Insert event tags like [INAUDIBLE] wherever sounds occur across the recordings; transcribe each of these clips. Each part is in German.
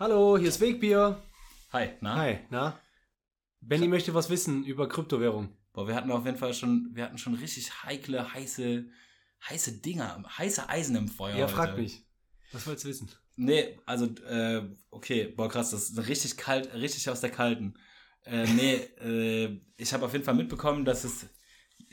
Hallo, hier ist Wegbier. Hi, na? Hi, na? Benny möchte was wissen über Kryptowährung. Boah, wir hatten auf jeden Fall schon, wir hatten schon richtig heikle, heiße, heiße Dinger, heiße Eisen im Feuer. Ja, heute. frag mich. Was wolltest du wissen? Nee, also, äh, okay, boah, krass, das ist richtig kalt, richtig aus der Kalten. Äh, nee, [LAUGHS] äh, ich habe auf jeden Fall mitbekommen, dass es,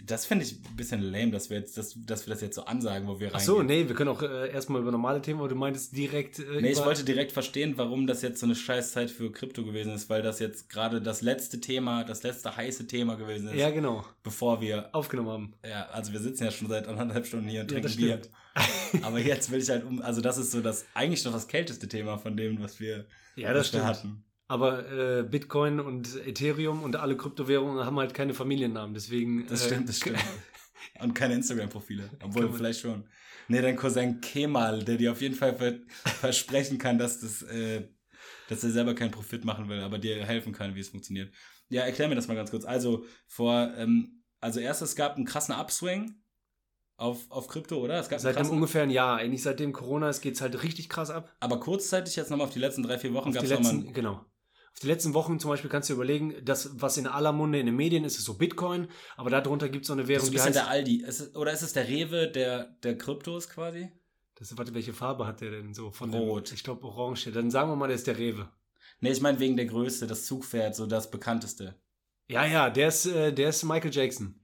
das finde ich ein bisschen lame, dass wir jetzt, dass, dass wir das jetzt so ansagen, wo wir rein. Ach so, nee, wir können auch äh, erstmal über normale Themen, aber du meintest direkt. Äh, Nee, ich wollte direkt verstehen, warum das jetzt so eine Scheißzeit für Krypto gewesen ist, weil das jetzt gerade das letzte Thema, das letzte heiße Thema gewesen ist, Ja, genau. bevor wir Aufgenommen haben. Ja, also wir sitzen ja schon seit anderthalb Stunden hier und Ja, trinken das Bier. [LAUGHS] Aber jetzt will ich halt um, also das ist so das, eigentlich noch das kälteste Thema von dem, was wir, Ja, das was wir hatten. Aber äh, Bitcoin und Ethereum und alle Kryptowährungen haben halt keine Familiennamen, deswegen. Das äh, stimmt, das stimmt. [LAUGHS] Und keine Instagram-Profile. Obwohl, vielleicht schon. Nee, dein Cousin Kemal, der dir auf jeden Fall ver versprechen kann, dass das, äh, dass er selber keinen Profit machen will, aber dir helfen kann, wie es funktioniert. Ja, erklär mir das mal ganz kurz. Also, vor, ähm, also erst, es gab einen krassen Upswing auf, auf Krypto, oder? Es gab einen Seit einem krassen, ungefähr ein Jahr. Eigentlich seitdem Corona ist, geht's halt richtig krass ab. aber kurzzeitig jetzt nochmal auf die letzten drei, vier Wochen gab es nochmal genau. Auf die letzten Wochen zum Beispiel kannst du überlegen, das, was in aller Munde in den Medien ist, ist so Bitcoin, aber darunter gibt es so eine Das Währung, ist ein die heißt. der Aldi. Ist es, oder ist es der Rewe der, der Kryptos quasi? Das, warte, welche Farbe hat der denn so? Von Rot. Dem, ich glaube orange. Dann sagen wir mal, der ist der Rewe. Nee, ich meine wegen der Größe, das Zugpferd, so das bekannteste. Ja, ja, der ist, äh, der ist Michael Jackson.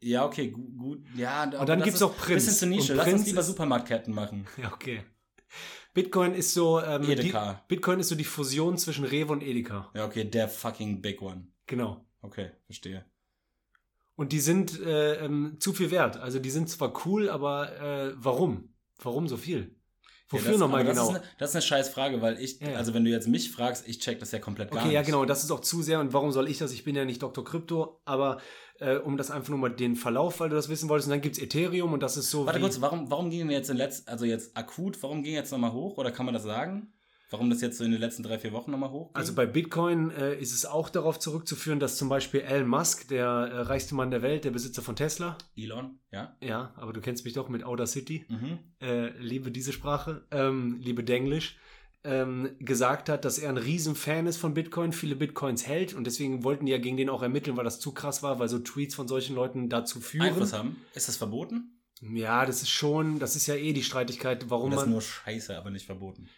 Ja, okay, gut. Ja, Und dann das gibt's ist auch Prinz. Bisschen zur Nische. Lass uns lieber ist- Supermarktketten machen. [LAUGHS] Ja, okay. Bitcoin ist so. Ähm, die, Edeka. Bitcoin ist so die Fusion zwischen Rewe und Edeka. Ja, okay, der fucking big one. Genau. Okay, verstehe. Und die sind äh, ähm, zu viel wert. Also die sind zwar cool, aber äh, warum? Warum so viel? Wofür ja, nochmal genau? Das ist, eine, das ist eine scheiß Frage, weil ich, Ja, also wenn du jetzt mich fragst, ich check das ja komplett gar Okay, nicht. ja genau, das ist auch zu sehr und warum soll ich das? Ich bin ja nicht Dr. Krypto, aber äh, um das einfach nur mal den Verlauf, weil du das wissen wolltest, und dann gibt's Ethereum und das ist so Warte kurz, warum, warum ging denn jetzt in letzt, also jetzt akut, warum ging jetzt nochmal hoch? Oder kann man das sagen? Warum das jetzt so in den letzten drei, vier Wochen nochmal hoch also bei Bitcoin äh, ist es auch darauf zurückzuführen, dass zum Beispiel Elon Musk, der äh, reichste Mann der Welt, der Besitzer von Tesla, Elon, ja? ja, aber du kennst mich doch mit Outer City, Mhm. äh, liebe diese Sprache, ähm, liebe Denglisch, ähm, gesagt hat, dass er ein Riesenfan ist von Bitcoin, viele Bitcoins hält und deswegen wollten die ja gegen den auch ermitteln, weil das zu krass war, weil so Tweets von solchen Leuten dazu führen. Einfluss haben? Ist das verboten? Ja, das ist schon, das ist ja eh die Streitigkeit, warum Oder ist man. nur scheiße, aber nicht verboten?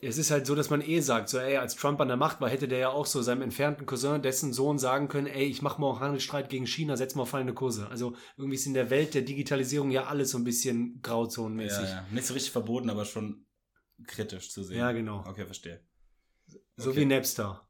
Es ist halt so, dass man eh sagt, so, ey, als Trump an der Macht war, hätte der ja auch so seinem entfernten Cousin, dessen Sohn sagen können, ey, ich mach mal auch Handelsstreit gegen China, setz mal auf fallende Kurse. Also irgendwie ist in der Welt der Digitalisierung ja alles so ein bisschen grauzonenmäßig. Ja, ja. Nicht so richtig verboten, aber schon kritisch zu sehen. Ja, genau. Okay, verstehe. So Okay. wie Napster.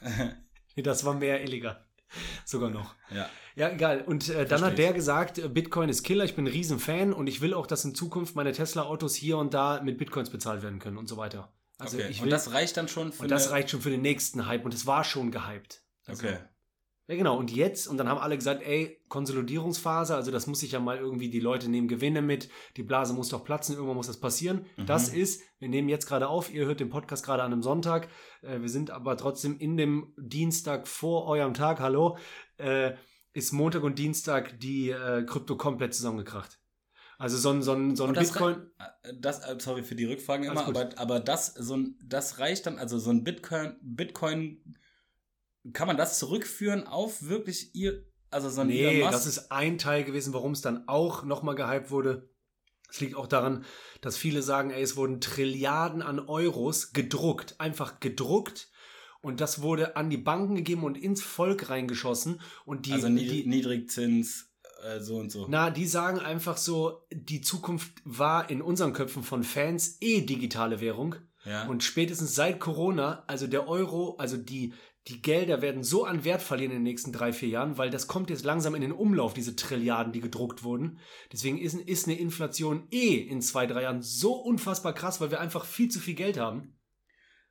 [LAUGHS] Das war mehr illegal. [LAUGHS] Sogar noch. ja. Ja, egal. Und äh, dann hat der gesagt, äh, Bitcoin ist Killer, ich bin ein Riesenfan und ich will auch, dass in Zukunft meine Tesla-Autos hier und da mit Bitcoins bezahlt werden können und so weiter. Also okay. ich und will, das reicht dann schon für und das reicht schon für den nächsten Hype und es war schon gehypt. Also, Okay. Ja, genau. Und jetzt, und dann haben alle gesagt, ey, Konsolidierungsphase, also das muss sich ja mal irgendwie, die Leute nehmen Gewinne mit, die Blase muss doch platzen, irgendwann muss das passieren. Mhm. Das ist, wir nehmen jetzt gerade auf, ihr hört den Podcast gerade an einem Sonntag, äh, wir sind aber trotzdem in dem Dienstag vor eurem Tag, hallo, äh, ist Montag und Dienstag die äh, Krypto komplett zusammengekracht. Also so ein, so ein, so ein das Bitcoin, Äh, Das, äh, sorry für die Rückfragen immer, aber, aber das, so ein, das reicht dann, also so ein Bitcoin, Bitcoin, kann man das zurückführen auf wirklich ihr, also so ein Nee, das ist ein Teil gewesen, warum es dann auch nochmal gehypt wurde. Es liegt auch daran, dass viele sagen, ey, es wurden Trilliarden an Euros gedruckt, einfach gedruckt. Und das wurde an die Banken gegeben und ins Volk reingeschossen. Und die, also nied die, Niedrigzins, äh, so und so. na, die sagen einfach so, die Zukunft war in unseren Köpfen von Fans eh digitale Währung. ja. Und spätestens seit Corona, also der Euro, also die, die Gelder werden so an Wert verlieren in den nächsten drei, vier Jahren, weil das kommt jetzt langsam in den Umlauf, diese Trilliarden, die gedruckt wurden. Deswegen ist, ist eine Inflation eh in zwei, drei Jahren so unfassbar krass, weil wir einfach viel zu viel Geld haben.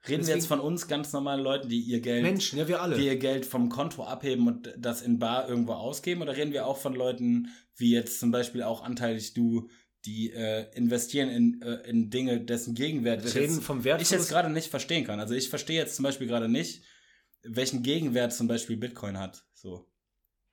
Reden wir deswegen- jetzt von uns ganz normalen Leuten, die ihr Geld, Menschen, ja, wir alle. die ihr Geld vom Konto abheben und das in Bar irgendwo ausgeben? Oder reden wir auch von Leuten, wie jetzt zum Beispiel auch anteilig du, die äh, investieren in, äh, in Dinge, dessen Gegenwert wir ich reden jetzt, vom ich Wertverlust. jetzt gerade nicht verstehen kann. Also ich verstehe jetzt zum Beispiel gerade nicht, welchen Gegenwert zum Beispiel Bitcoin hat. So.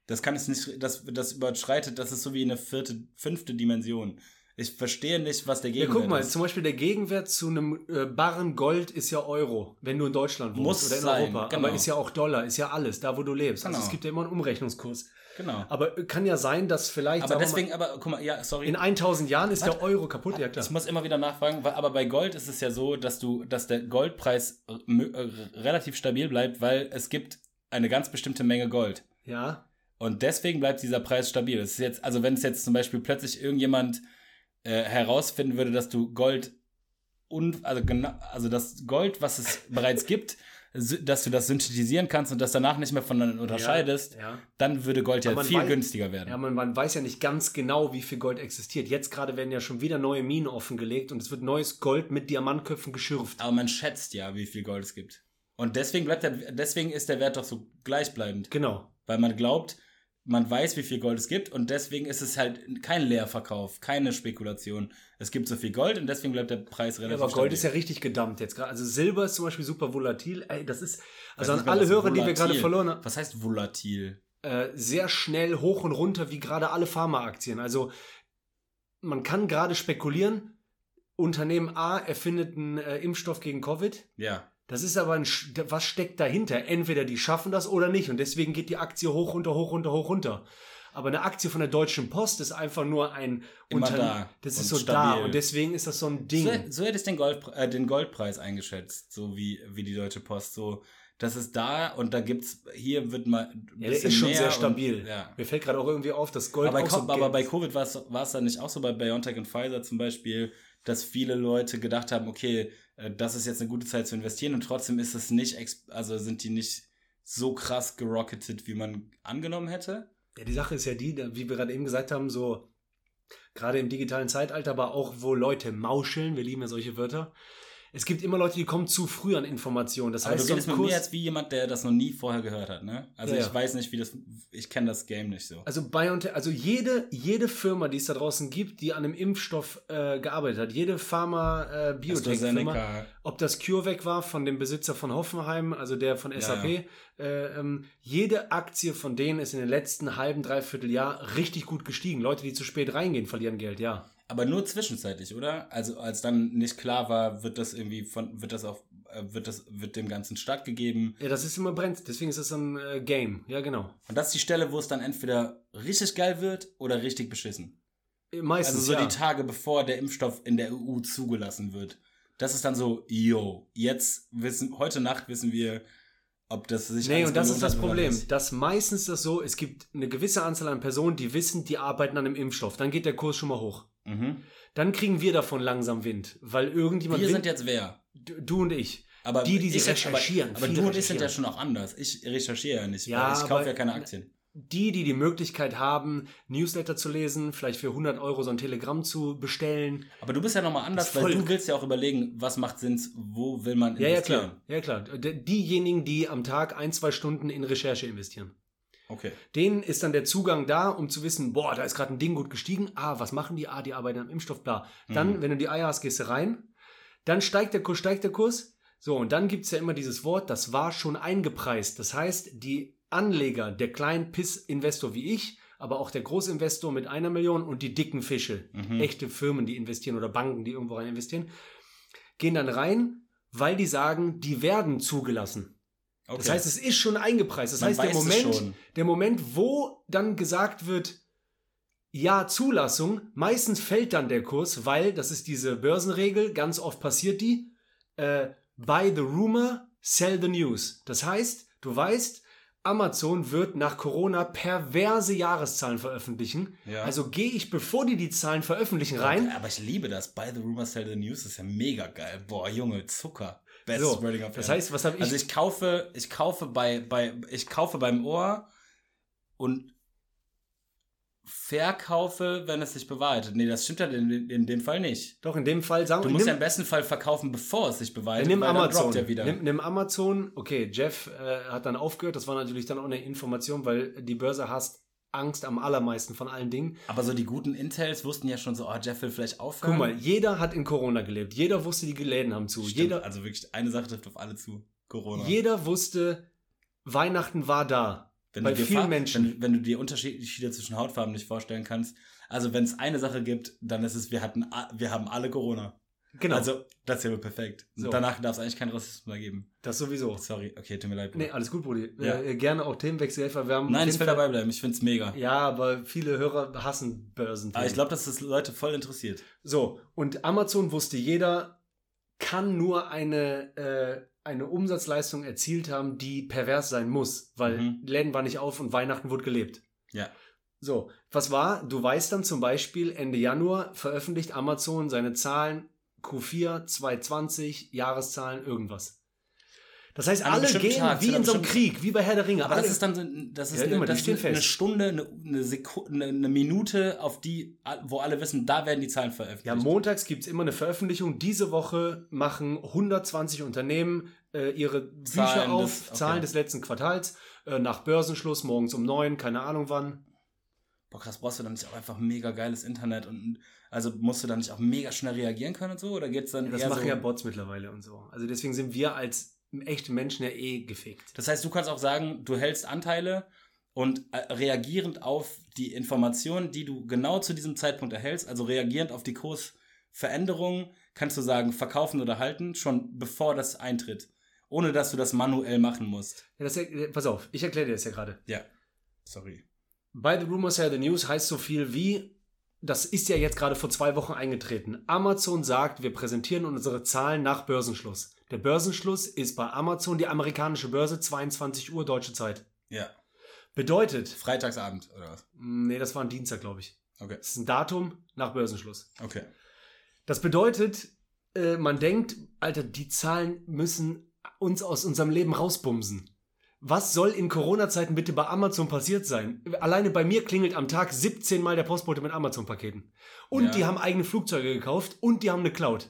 Das kann es nicht, das, das überschreitet, das ist so wie eine vierte, fünfte Dimension. Ich verstehe nicht, was der Ja, Gegenwert guck mal, ist. zum Beispiel der Gegenwert zu einem äh, Barren Gold ist ja Euro, wenn du in Deutschland wohnst Muss oder in sein, Europa. genau. Aber ist ja auch Dollar, ist ja alles, da wo du lebst. Also Genau. es gibt ja immer einen Umrechnungskurs. Genau. Aber kann ja sein, dass vielleicht Aber deswegen, aber guck mal, ja, sorry. mal, in 1000 Jahren ist der Euro kaputt. Ja, klar. Ich muss immer wieder nachfragen, weil- aber bei Gold ist es ja so, dass du, dass der Goldpreis äh, äh, relativ stabil bleibt, weil es gibt eine ganz bestimmte Menge Gold. Ja, Und deswegen bleibt dieser Preis stabil. Es ist jetzt, also wenn es jetzt zum Beispiel plötzlich irgendjemand äh, herausfinden würde, dass du Gold und also genau, also das Gold, was es [LAUGHS] bereits gibt, dass du das synthetisieren kannst und das danach nicht mehr voneinander unterscheidest, Ja, dann würde Gold ja viel weiß- günstiger werden. ja man, man weiß ja nicht ganz genau, wie viel Gold existiert. Jetzt gerade werden ja schon wieder neue Minen offengelegt und es wird neues Gold mit Diamantköpfen geschürft. Aber man schätzt ja, wie viel Gold es gibt. Und deswegen bleibt der, deswegen ist der Wert doch so gleichbleibend. Genau. Weil man glaubt, man weiß, wie viel Gold es gibt und deswegen ist es halt kein Leerverkauf, keine Spekulation. Es gibt so viel Gold und deswegen bleibt der Preis Ja, relativ aber Gold ist ja stabil. richtig gedammt jetzt gerade. Also Silber ist zum Beispiel super volatil. Ey, das ist, also an alle Hörer, die wir gerade verloren haben, Was heißt volatil? äh, sehr schnell hoch und runter, wie gerade alle Pharmaaktien. Also man kann gerade spekulieren, Unternehmen A erfindet einen äh, Impfstoff gegen Covid. Ja. Das ist aber ein, was steckt dahinter? Entweder die schaffen das oder nicht. Und deswegen geht die Aktie hoch, runter, hoch, runter, hoch, runter. Aber eine Aktie von der Deutschen Post ist einfach nur ein Immer Unterne- da Das und ist so stabil. da. Und deswegen ist das so ein Ding. So, so hätte ich den, Gold, äh, den Goldpreis eingeschätzt, so wie, wie die Deutsche Post. So, das ist da und da gibt's, hier wird mal. ein ja, der ist schon sehr und- stabil. ja. Mir fällt gerade auch irgendwie auf, dass Gold Aber, bei, so aber bei Covid war es war es dann nicht auch so bei BioNTech und Pfizer zum Beispiel, dass viele Leute gedacht haben, okay, äh, das ist jetzt eine gute Zeit zu investieren und trotzdem ist es nicht, also sind die nicht so krass gerocketet, wie man angenommen hätte. Ja, die Sache ist ja die, wie wir gerade eben gesagt haben, so gerade im digitalen Zeitalter, aber auch wo Leute mauscheln, wir lieben ja solche Wörter. Es gibt immer Leute, die kommen zu früh an Informationen. Das Aber heißt, du so redest mit mir jetzt wie jemand, der das noch nie vorher gehört hat, ne? Also Ja, ich ja. weiß nicht, wie das, ich kenne das Game nicht so. also BioNTech, also jede, jede Firma, die es da draußen gibt, die an einem Impfstoff äh, gearbeitet hat, jede Pharma, äh, Biotech-Firma, ob das CureVac war von dem Besitzer von Hoffenheim, also der von Ja, SAP, Äh, ähm, jede Aktie von denen ist in den letzten halben, dreiviertel Jahr richtig gut gestiegen. Leute, die zu spät reingehen, verlieren Geld, ja. Aber nur zwischenzeitlich, oder? Also als dann nicht klar war, wird das irgendwie von, wird das auch, äh, wird das, wird dem Ganzen stattgegeben. Ja, das ist immer brennt, deswegen ist es ein äh, Game, ja genau. Und das ist die Stelle, wo es dann entweder richtig geil wird oder richtig beschissen. Äh, Meistens, Also so ja. die Tage, bevor der Impfstoff in der EU zugelassen wird. Das ist dann so, yo, jetzt wissen, heute Nacht wissen wir, ob das sich Nee, und das ist das Problem. nicht. Dass meistens das so, es gibt eine gewisse Anzahl an Personen, die wissen, die arbeiten an einem Impfstoff. Dann geht der Kurs schon mal hoch. Mhm. Dann kriegen wir davon langsam Wind, weil irgendjemand Wir Wind, sind jetzt wer? du, du und ich. Aber Die, die sie recherchieren, Aber, aber du und ich sind ja schon auch anders. Ich recherchiere ja nicht. Ja, ich kaufe ja keine Aktien. Die, die die Möglichkeit haben, Newsletter zu lesen, vielleicht für 100 Euro so ein Telegramm zu bestellen. Aber du bist ja nochmal anders, weil du willst ja auch überlegen, was macht Sinn, wo will man Ja, ja, investieren. klar. Ja, klar. Diejenigen, die am Tag ein, zwei Stunden in Recherche investieren. Okay. Denen ist dann der Zugang da, um zu wissen, boah, da ist gerade ein Ding gut gestiegen. Ah, was machen die? Ah, die arbeiten am Impfstoff, bla. Dann, Mhm. wenn du die Eier hast, gehst du rein. Dann steigt der Kurs, steigt der Kurs. So, und dann gibt es ja immer dieses Wort, das war schon eingepreist. Das heißt, die Anleger, der kleine Piss-Investor wie ich, aber auch der Großinvestor mit einer Million und die dicken Fische, Mhm. echte Firmen, die investieren oder Banken, die irgendwo rein investieren, gehen dann rein, weil die sagen, die werden zugelassen. Okay. Das heißt, es ist schon eingepreist. Das Man heißt, der Moment, der Moment, wo dann gesagt wird, ja, Zulassung, meistens fällt dann der Kurs, weil, das ist diese Börsenregel, ganz oft passiert die, äh, buy the rumor, sell the news. Das heißt, du weißt, Amazon wird nach Corona perverse Jahreszahlen veröffentlichen. Ja. Also gehe ich, bevor die die Zahlen veröffentlichen, rein. Aber ich liebe das. By the Rumor Sell the News ist ja mega geil. Boah, Junge, Zucker. Best So, Wording of das heißt, was habe ich? Also ich kaufe, ich kaufe bei, bei, ich kaufe beim Ohr und verkaufe, wenn es sich bewahrheitet. Nee, das stimmt ja in, in dem Fall nicht. doch, in dem Fall sagen Du musst ja nimm- im besten Fall verkaufen, bevor es sich Ja, bewahrheitet. nimm Amazon. Nimm, nimm Amazon. Okay, Jeff äh, hat dann aufgehört. Das war natürlich dann auch eine Information, weil die Börse hasst Angst am allermeisten von allen Dingen. Aber so die guten Intels wussten ja schon so, oh, Jeff will vielleicht aufhören. Guck mal, jeder hat in Corona gelebt. Jeder wusste, die Läden haben zu. Stimmt, Jeder, also wirklich, eine Sache trifft auf alle zu. Corona. jeder wusste, Weihnachten war da. wenn bei vielen Menschen. Wenn, wenn du dir Unterschiede zwischen Hautfarben nicht vorstellen kannst. Also wenn es eine Sache gibt, dann ist es, wir hatten, wir haben alle Corona. Genau. Also, das wäre perfekt. So. Danach darf es eigentlich keinen Rassismus mehr geben. Das sowieso. Sorry, okay, tut mir leid. Bruder. Nee, alles gut, Brudi. Ja. Äh, gerne auch Themenwechsel. Wir haben Nein, ich will dabei bleiben. Ich finde es mega. Ja, aber viele Hörer hassen Börsen. Aber ich glaube, dass das Leute voll interessiert. So, und Amazon wusste jeder, kann nur eine, äh, eine Umsatzleistung erzielt haben, die pervers sein muss, weil mhm. Läden waren nicht auf und Weihnachten wurde gelebt. Ja. So, was war? Du weißt dann zum Beispiel, Ende Januar veröffentlicht Amazon seine Zahlen Q4, 220, Jahreszahlen, irgendwas. Das heißt, alle gehen Tag, wie in so einem Krieg, wie bei Herr der Ringe. Aber alle, das ist dann das ist ja, eine, immer, das ist eine Stunde, eine, eine, Sekunde, eine Minute, auf die, wo alle wissen, da werden die Zahlen veröffentlicht. Ja, montags gibt es immer eine Veröffentlichung. Diese Woche machen 120 Unternehmen äh, ihre Bücher Zahlen auf, des, okay. Zahlen des letzten Quartals, äh, nach Börsenschluss, morgens um neun, keine Ahnung wann. Boah, krass, brauchst du dann nicht auch einfach mega geiles Internet und also musst du dann nicht auch mega schnell reagieren können und so? Oder geht's dann Das machen so ja Bots mittlerweile und so. Also deswegen sind wir als echte Menschen ja eh gefickt. Das heißt, du kannst auch sagen, du hältst Anteile und äh, reagierend auf die Informationen, die du genau zu diesem Zeitpunkt erhältst, also reagierend auf die Kursveränderungen, kannst du sagen, verkaufen oder halten, schon bevor das eintritt. Ohne dass du das manuell machen musst. Ja, das, pass auf, ich erkläre dir das ja gerade. Ja. Sorry. By the rumors are the news heißt so viel wie, das ist ja jetzt gerade vor zwei Wochen eingetreten. Amazon sagt, wir präsentieren unsere Zahlen nach Börsenschluss. Der Börsenschluss ist bei Amazon die amerikanische Börse 22 Uhr deutsche Zeit. Ja. Bedeutet. Freitagsabend oder was? Nee, das war ein Dienstag, glaube ich. Okay. Das ist ein Datum nach Börsenschluss. Okay. Das bedeutet, äh, man denkt, Alter, die Zahlen müssen uns aus unserem Leben rausbumsen. Was soll in Corona-Zeiten bitte bei Amazon passiert sein? Alleine bei mir klingelt am Tag 17 Mal der Postbote mit Amazon-Paketen. Und ja. die haben eigene Flugzeuge gekauft und die haben eine Cloud.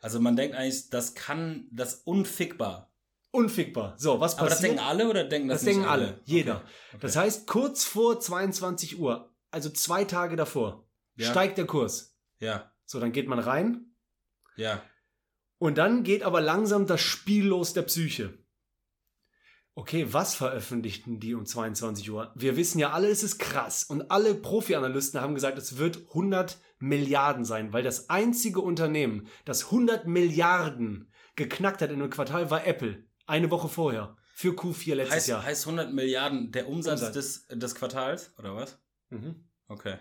Also man denkt eigentlich, das kann, das unfickbar. Unfickbar. So, was passiert? Aber das denken alle oder denken das, das denken alle? alle? Jeder. Okay. Okay. Das heißt, kurz vor 22 Uhr, also zwei Tage davor, ja. steigt der Kurs. Ja. So, dann geht man rein. Ja. Und dann geht aber langsam das Spiel los der Psyche. Okay, was veröffentlichten die um 22 Uhr? Wir wissen ja alle, es ist krass. Und alle Profi-Analysten haben gesagt, es wird 100 Milliarden sein, weil das einzige Unternehmen, das 100 Milliarden geknackt hat in einem Quartal, war Apple. Eine Woche vorher. Für Q4 letztes heißt, Jahr. Heißt 100 Milliarden der Umsatz, Umsatz. Des, des Quartals, oder was? Mhm. Okay.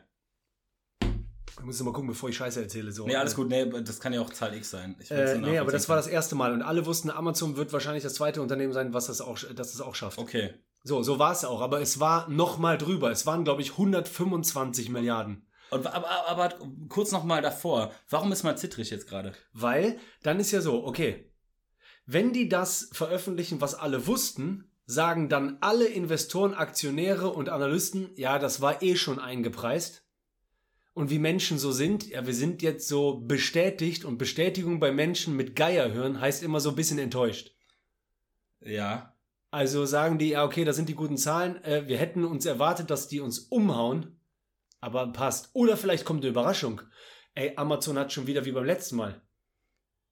Ich muss mal gucken, bevor ich Scheiße erzähle. So. Nee, alles gut. Nee, das kann ja auch Zahl X sein. Äh, nee, aber das war das erste Mal. Und alle wussten, Amazon wird wahrscheinlich das zweite Unternehmen sein, was das auch, das das auch schafft. Okay. So, so war es auch. Aber es war noch mal drüber. Es waren, glaube ich, 125 Milliarden. Und, aber, aber, aber kurz noch mal davor. Warum ist man zittrig jetzt gerade? Weil, dann ist ja so, okay. Wenn die das veröffentlichen, was alle wussten, sagen dann alle Investoren, Aktionäre und Analysten, ja, das war eh schon eingepreist und wie Menschen so sind, ja, wir sind jetzt so bestätigt und Bestätigung bei Menschen mit Geierhören heißt immer so ein bisschen enttäuscht. Ja. Also sagen die, ja, okay, da sind die guten Zahlen, äh, wir hätten uns erwartet, dass die uns umhauen, aber passt. Oder vielleicht kommt eine Überraschung. Ey, Amazon hat schon wieder wie beim letzten Mal.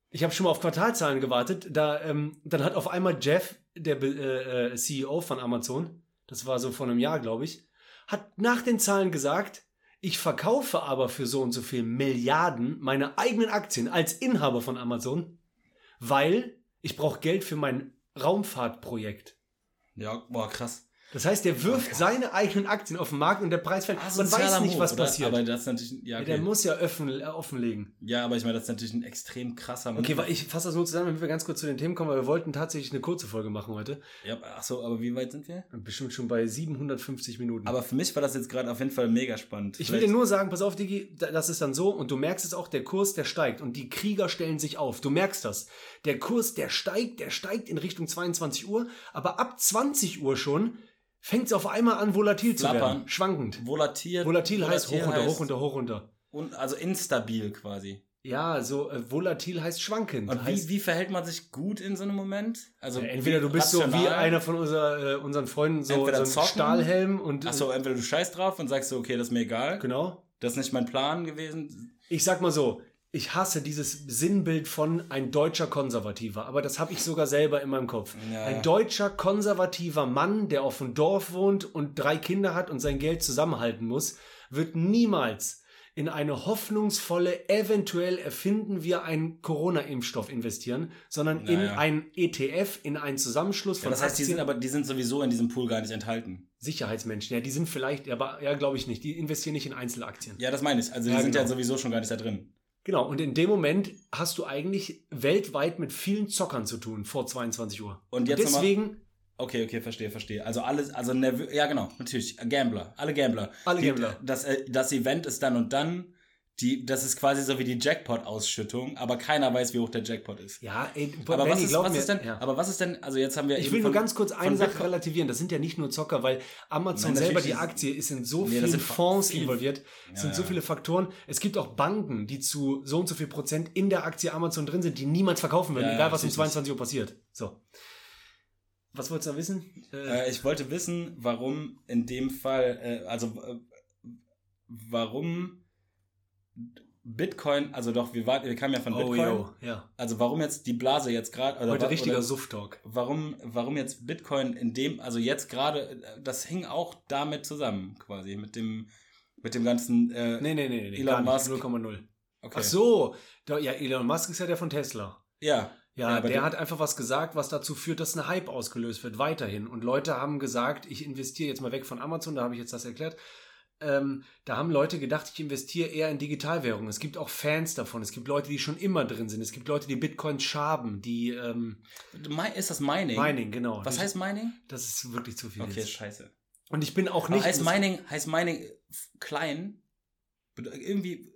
Ich habe schon mal auf Quartalzahlen gewartet, da, ähm, dann hat auf einmal Jeff, der äh, äh CEO von Amazon, das war so vor einem Jahr, glaube ich, hat nach den Zahlen gesagt, ich verkaufe aber für so und so viel Milliarden meine eigenen Aktien als Inhaber von Amazon, weil ich brauche Geld für mein Raumfahrtprojekt. Ja, boah, krass. Das heißt, der wirft seine eigenen Aktien auf den Markt und der Preis fällt. Ah, Man weiß nicht, was oder? passiert. Aber das ist natürlich, ja, okay. Der muss ja offen, äh, offenlegen. Ja, aber ich meine, das ist natürlich ein extrem krasser Move. Okay, weil ich fasse das nur zusammen, damit wir ganz kurz zu den Themen kommen, weil wir wollten tatsächlich eine kurze Folge machen heute. Ja, achso, aber wie weit sind wir? Bestimmt schon bei 750 Minuten. Aber für mich war das jetzt gerade auf jeden Fall mega spannend. Ich Vielleicht will dir nur sagen, pass auf, Digi, das ist dann so und du merkst es auch, der Kurs, der steigt und die Krieger stellen sich auf. Du merkst das. Der Kurs, der steigt, der steigt in Richtung 22 Uhr, aber ab 20 Uhr schon fängt es auf einmal an, volatil Flappern. zu werden. Schwankend. Volatil. Volatil, heißt hoch runter, hoch runter, hoch runter. Und also instabil quasi. Ja, so äh, volatil heißt schwankend. Und heißt, wie, wie verhält man sich gut in so einem Moment? Also ja, entweder du bist rational, so wie einer von unser, äh, unseren Freunden, so, so ein Stahlhelm und. Achso, entweder du scheißt drauf und sagst so, okay, das ist mir egal. Genau. Das ist nicht mein Plan gewesen. Ich sag mal so, ich hasse dieses Sinnbild von ein deutscher Konservativer, aber das habe ich sogar selber in meinem Kopf. Ja. Ein deutscher konservativer Mann, der auf dem Dorf wohnt und drei Kinder hat und sein Geld zusammenhalten muss, wird niemals in eine hoffnungsvolle, eventuell erfinden wir einen Corona-Impfstoff investieren, sondern in Naja. ein ETF, in einen Zusammenschluss Ja, von das heißt, die Aktien. sind aber, die sind sowieso in diesem Pool gar nicht enthalten. Sicherheitsmenschen, ja, die sind vielleicht, aber ja, glaube ich nicht. Die investieren nicht in Einzelaktien. Ja, das meine ich. Also die Ja, sind genau. ja sowieso schon gar nicht da drin. Genau, und in dem Moment hast du eigentlich weltweit mit vielen Zockern zu tun vor 22 Uhr. Und jetzt nochmal- deswegen Okay, okay, verstehe, verstehe. Also alles, also nervö ja genau, natürlich, Gambler, alle Gambler. Alle Die- Gambler. Das, äh, das Event ist dann und dann, die, das ist quasi so wie die Jackpot-Ausschüttung, aber keiner weiß, wie hoch der Jackpot ist. Ja, ey, Aber Benny, was, ist, was mir, ist denn, ja. aber was ist denn, also jetzt haben wir Ich will nur von- ganz kurz eine Sache relativieren. Das sind ja nicht nur Zocker, weil Amazon Nein, selber, die Aktie, ist in so Nee, das vielen sind Fonds viel- involviert. Es sind Ja, so ja. viele Faktoren. Es gibt auch Banken, die zu so und so viel Prozent in der Aktie Amazon drin sind, die niemals verkaufen würden, Ja, egal was um natürlich. 22 Uhr passiert. So. Was wolltest du da wissen? Äh, Äh, ich wollte wissen, warum in dem Fall, äh, also äh, warum Bitcoin, also doch, wir, war, wir kamen ja von oh, Bitcoin, yo, ja. also warum jetzt die Blase jetzt gerade, oder, Heute wa- richtiger oder Suff-Talk. warum, warum jetzt Bitcoin in dem, also jetzt gerade, das hing auch damit zusammen, quasi, mit dem, mit dem ganzen, äh, Nee, nee, nee, nee. Elon. Musk. 0,0. okay. Ach so. Da, ja, Elon Musk ist ja der von Tesla. Ja, Ja, Ja, der- hat einfach was gesagt, was dazu führt, dass ein Hype ausgelöst wird, weiterhin. Und Leute haben gesagt, ich investiere jetzt mal weg von Amazon, da habe ich jetzt das erklärt. Ähm, da haben Leute gedacht, ich investiere eher in Digitalwährungen. Es gibt auch Fans davon. Es gibt Leute, die schon immer drin sind. Es gibt Leute, die Bitcoin schaben, die ähm, ist das Mining? Mining, genau. Was Die- heißt Mining? Das ist wirklich zu viel. Okay, jetzt. scheiße. Und ich bin auch Aber nicht. heißt das- Mining, heißt Mining f- klein? Irgendwie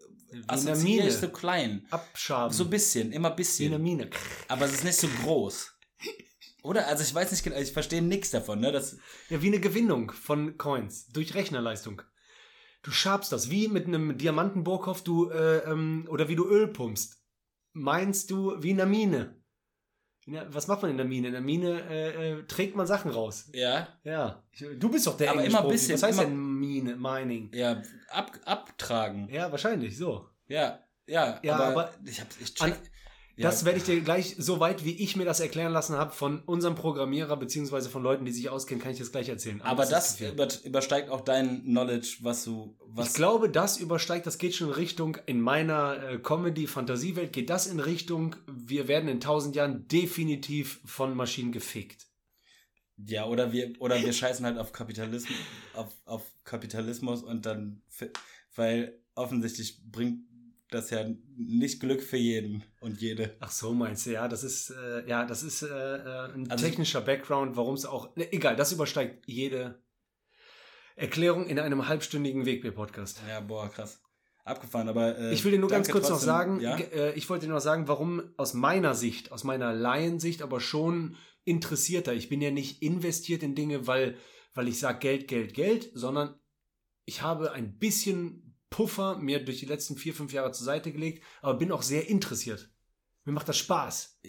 assoziiere ich so Mine. klein. Abschaben. So ein bisschen, immer ein wie in der bisschen. Mine. Aber es ist nicht so groß. Oder? Also ich weiß nicht genau, ich verstehe nichts davon, ne? Das, Ja, wie eine Gewinnung von Coins durch Rechnerleistung. Du schabst das, wie mit einem Diamantenburghoff, du, äh, ähm, oder wie du Öl pumpst. Meinst du wie in der Mine? Ja, was macht man in der Mine? In der Mine äh, äh, trägt man Sachen raus. ja, Ja. Du bist doch der Aber immer Englischprofi. bisschen, Was heißt denn Mine, Mining? ja, ab, abtragen. Ja, wahrscheinlich, so. Ja, ja, Ja, aber, aber ich hab, ich check, An- ja, Das werde ich dir gleich, so weit wie ich mir das erklären lassen habe, von unserem Programmierer, beziehungsweise von Leuten, die sich auskennen, kann ich das gleich erzählen. aber ist das über, übersteigt auch dein Knowledge, was du, was, Ich glaube, das übersteigt, das geht schon in Richtung, in meiner äh, Comedy-Fantasiewelt geht das in Richtung, wir werden in tausend Jahren definitiv von Maschinen gefickt. Ja, oder wir, oder wir scheißen halt auf Kapitalismus, auf, auf Kapitalismus und dann, weil offensichtlich bringt das ja nicht Glück für jeden und jede. Ach so, meinst du, ja, das ist, äh, ja, das ist äh, äh, ein Also- technischer Background, warum es auch, ne, egal, das übersteigt jede Erklärung in einem halbstündigen Wegbier-Podcast. Ja, boah, krass. Abgefahren, aber. Äh, Ich will dir nur ganz kurz noch trotzdem. sagen, Ja? äh, ich wollte dir noch sagen, warum aus meiner Sicht, aus meiner Laiensicht, aber schon interessierter. Ich bin ja nicht investiert in Dinge, weil, weil ich sage Geld, Geld, Geld, sondern ich habe ein bisschen Puffer mir durch die letzten vier, fünf Jahre zur Seite gelegt, aber bin auch sehr interessiert. Mir macht das Spaß.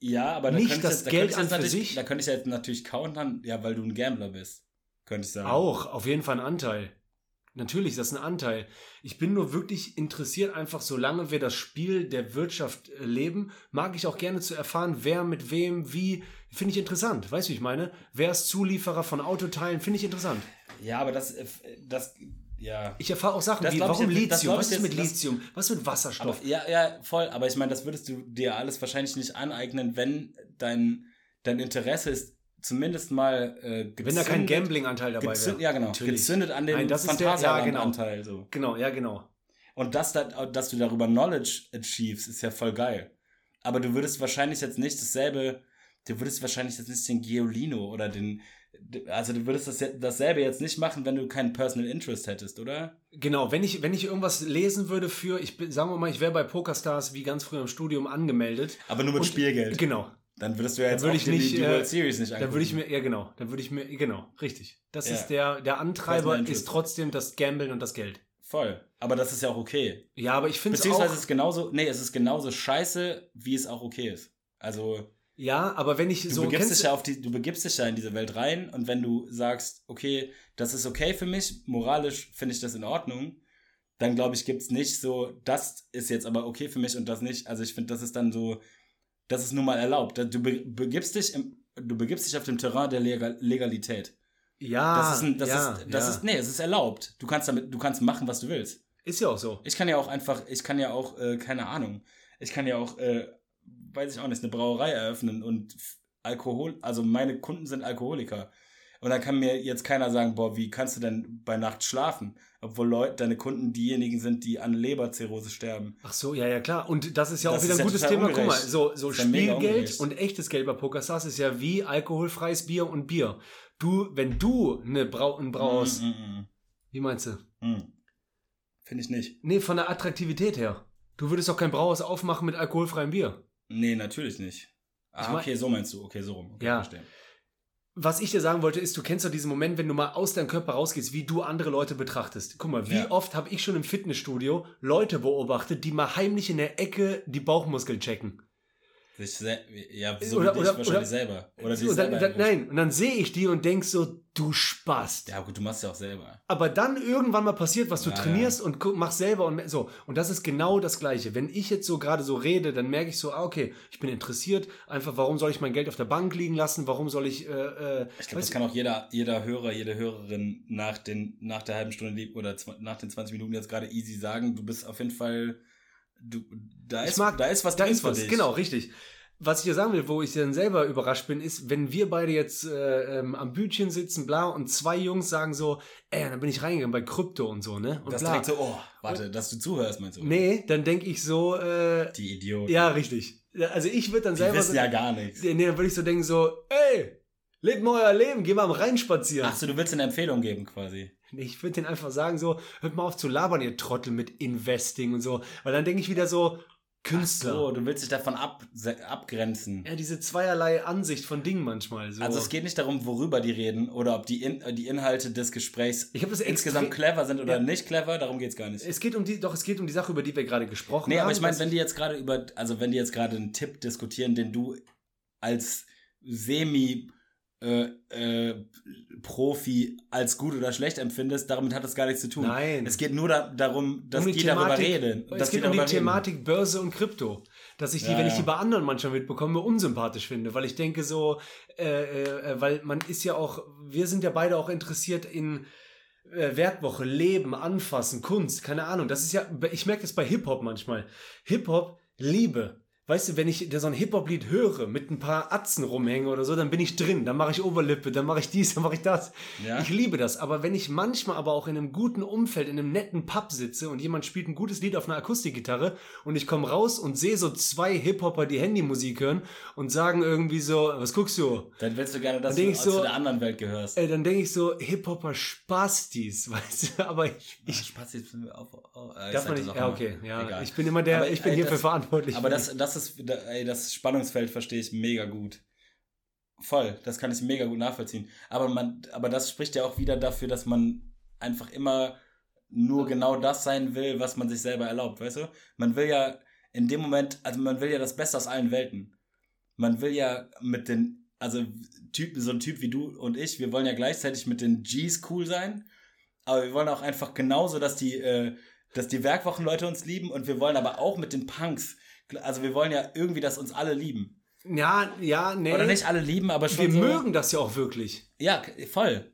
Ja, aber da Nicht das jetzt, da Geld an für sich. Da könnte ich jetzt natürlich countern, ja, weil du ein Gambler bist. Könnte ich sagen. Auch, auf jeden Fall ein Anteil. Natürlich, das ist ein Anteil. Ich bin nur wirklich interessiert, einfach solange wir das Spiel der Wirtschaft äh, leben, mag ich auch gerne zu erfahren, wer mit wem, wie. Finde ich interessant. Weißt du, wie ich meine? Wer ist Zulieferer von Autoteilen? Finde ich interessant. Ja, aber das, äh, das, ja. Ich erfahre auch Sachen Das wie, ich warum das Lithium? Was ich ist mit jetzt- Lithium? Was mit Wasserstoff? Aber, ja, ja, voll. Aber ich meine, das würdest du dir alles wahrscheinlich nicht aneignen, wenn dein, dein Interesse ist, zumindest mal äh, gezündet. Wenn da kein Gambling-Anteil dabei wäre. Ja, genau. Natürlich. Gezündet an den der- ja, Phantasialand-Anteil. So. Genau, ja, genau. Und das, da- dass du darüber Knowledge achievest, ist ja voll geil. Aber du würdest wahrscheinlich jetzt nicht dasselbe, du würdest wahrscheinlich jetzt nicht den Geolino oder den, also du würdest das, dasselbe jetzt nicht machen, wenn du keinen Personal Interest hättest, oder? Genau, wenn ich, wenn ich irgendwas lesen würde für, ich bin, sagen wir mal, ich wäre bei PokerStars wie ganz früher im Studium angemeldet. Aber nur mit Und- Spielgeld. Genau. Dann würdest du ja jetzt würde auch nicht, die, die äh, World Series nicht angucken. Dann würde ich mir, ja genau, dann würde ich mir, genau, richtig. Das Ja. ist der, der Antreiber ist trotzdem das Gambeln und das Geld. Voll. Aber das ist ja auch okay. Ja, aber ich finde es Beziehungsweise auch, es ist genauso, nee, es ist genauso scheiße, wie es auch okay ist. Also, ja, aber wenn ich du so, begibst dich du- ja auf die, du begibst dich ja in diese Welt rein und wenn du sagst, okay, das ist okay für mich, moralisch finde ich das in Ordnung, dann glaube ich, gibt es nicht so, das ist jetzt aber okay für mich und das nicht. Also ich finde, das ist dann so, das ist nun mal erlaubt. Du be begibst dich im, du begibst dich auf dem Terrain der Legal Legalität. ja, Das ist, ein, das ja, ist, das ja. ist, nee, es ist erlaubt. Du kannst damit, du kannst machen, was du willst. Ist ja auch so. Ich kann ja auch einfach, ich kann ja auch, äh, keine Ahnung, ich kann ja auch, äh, weiß ich auch nicht, eine Brauerei eröffnen und Alkohol, also meine Kunden sind Alkoholiker. Und dann kann mir jetzt keiner sagen, boah, wie kannst du denn bei Nacht schlafen? Obwohl Leute, deine Kunden diejenigen sind, die an Leberzirrhose sterben. Ach so, ja, ja, klar. Und das ist ja auch Das wieder ist ein gutes Thema. Guck mal, ungerecht. so, so Spielgeld ungerecht. und echtes Geld bei PokerStars ist ja wie alkoholfreies Bier und Bier. Du, wenn du eine Brau ein Brauhaus, Mm, mm, wie meinst du? mm, mm. Finde ich nicht. Nee, von der Attraktivität her. Du würdest doch kein Brauhaus aufmachen mit alkoholfreiem Bier. Nee, natürlich nicht. Ah, Ich mein- okay, so meinst du. Okay, so rum. Okay, Ja. verstehe. Was ich dir sagen wollte, ist, du kennst doch diesen Moment, wenn du mal aus deinem Körper rausgehst, wie du andere Leute betrachtest. Guck mal, wie Ja. oft habe ich schon im Fitnessstudio Leute beobachtet, die mal heimlich in der Ecke die Bauchmuskeln checken. Sich ja, so Oder- wie oder- dich wahrscheinlich oder- selber. Oder und dann, dann, nein, und dann sehe ich die und denk so, du Spast. Ja, gut, du machst ja auch selber. Aber dann irgendwann mal passiert, was du Ja, trainierst und guck, machst selber und so. Und das ist genau das Gleiche. Wenn ich jetzt so gerade so rede, dann merke ich so, ah, okay, ich bin interessiert. Einfach, warum soll ich mein Geld auf der Bank liegen lassen? Warum soll ich, äh, äh, Ich glaube, das kann auch jeder, jeder Hörer, jede Hörerin nach, den, nach der halben Stunde lieb- oder nach den 20 Minuten jetzt gerade easy sagen. Du bist auf jeden Fall, du, da Ich ist, mag- da ist was da drin ist was, genau, richtig. Was ich dir sagen will, wo ich dann selber überrascht bin, ist, wenn wir beide jetzt äh, ähm, am Bütchen sitzen, bla, und zwei Jungs sagen so, ey, dann bin ich reingegangen bei Krypto und so, ne? Und Das bla. direkt so, oh, warte, dass du zuhörst, meinst du? Nee, dann denke ich so, äh, Die Idioten. ja, richtig. Also ich würde dann Die selber wissen so, ja gar nichts. nee, dann würde ich so denken so, ey, lebt mal euer Leben, geh mal am Rhein spazieren. Achso, du willst eine Empfehlung geben quasi. Ich würde denen einfach sagen so, hört mal auf zu labern, ihr Trottel mit Investing und so. Weil dann denke ich wieder so, Künstler. So, du willst dich davon ab, abgrenzen. Ja, diese zweierlei Ansicht von Dingen manchmal. So. Also es geht nicht darum, worüber die reden oder ob die, in, die Inhalte des Gesprächs insgesamt clever sind oder Ja. nicht clever, darum geht's gar nicht. Es geht um die, doch, es geht um die Sache, über die wir gerade gesprochen Nee, haben. aber ich meine, wenn die jetzt gerade über, also wenn die jetzt gerade einen Tipp diskutieren, den du als Semi äh, äh, Profi als gut oder schlecht empfindest, damit hat das gar nichts zu tun. Nein. Es geht nur da, darum, dass um die, darüber reden. Es geht die um die reden. Thematik Börse und Krypto. Dass ich die, Ja, wenn ich die bei anderen manchmal mitbekomme, unsympathisch finde. Weil ich denke so, äh, äh, weil man ist ja auch, wir sind ja beide auch interessiert in äh, Werkwoche, Leben, Anfassen, Kunst, keine Ahnung. Das ist ja, ich merke das bei Hip-Hop manchmal. Hip-Hop, Liebe. Weißt du, wenn ich so ein Hip-Hop-Lied höre, mit ein paar Atzen rumhänge oder so, dann bin ich drin. Dann mache ich Oberlippe, dann mache ich dies, [LAUGHS] dann mache ich das. Ja. Ich liebe das. Aber wenn ich manchmal aber auch in einem guten Umfeld, in einem netten Pub sitze und jemand spielt ein gutes Lied auf einer Akustikgitarre und ich komme raus und sehe so zwei Hip-Hopper, die Handymusik hören und sagen irgendwie so, was guckst du? Dann willst du gerne, dass Dann du ich so- zu der anderen Welt gehörst. Äh, dann denke ich so, Hip-Hopper Spastis, [LAUGHS] weißt du? Aber ich, ich Spaß jetzt auf, auf, äh, ich darf man nicht, ja okay, ja, Egal. ich bin immer der, Aber, ich bin ey, hierfür verantwortlich. Aber das, das ist, da- ey, das Spannungsfeld verstehe ich mega gut. Voll, das kann ich mega gut nachvollziehen. Aber man, aber das spricht ja auch wieder dafür, dass man einfach immer nur genau das sein will, was man sich selber erlaubt, weißt du? Man will ja in dem Moment, also man will ja das Beste aus allen Welten. Man will ja mit den, also Typ, so ein Typ wie du und ich, wir wollen ja gleichzeitig mit den Gs cool sein, aber wir wollen auch einfach genauso, dass die, äh, dass die Werkwochenleute uns lieben und wir wollen aber auch mit den Punks, also wir wollen ja irgendwie, dass uns alle lieben. ja, ja, nee. Oder nicht alle lieben, aber schon wir so. mögen das ja auch wirklich. Ja, voll.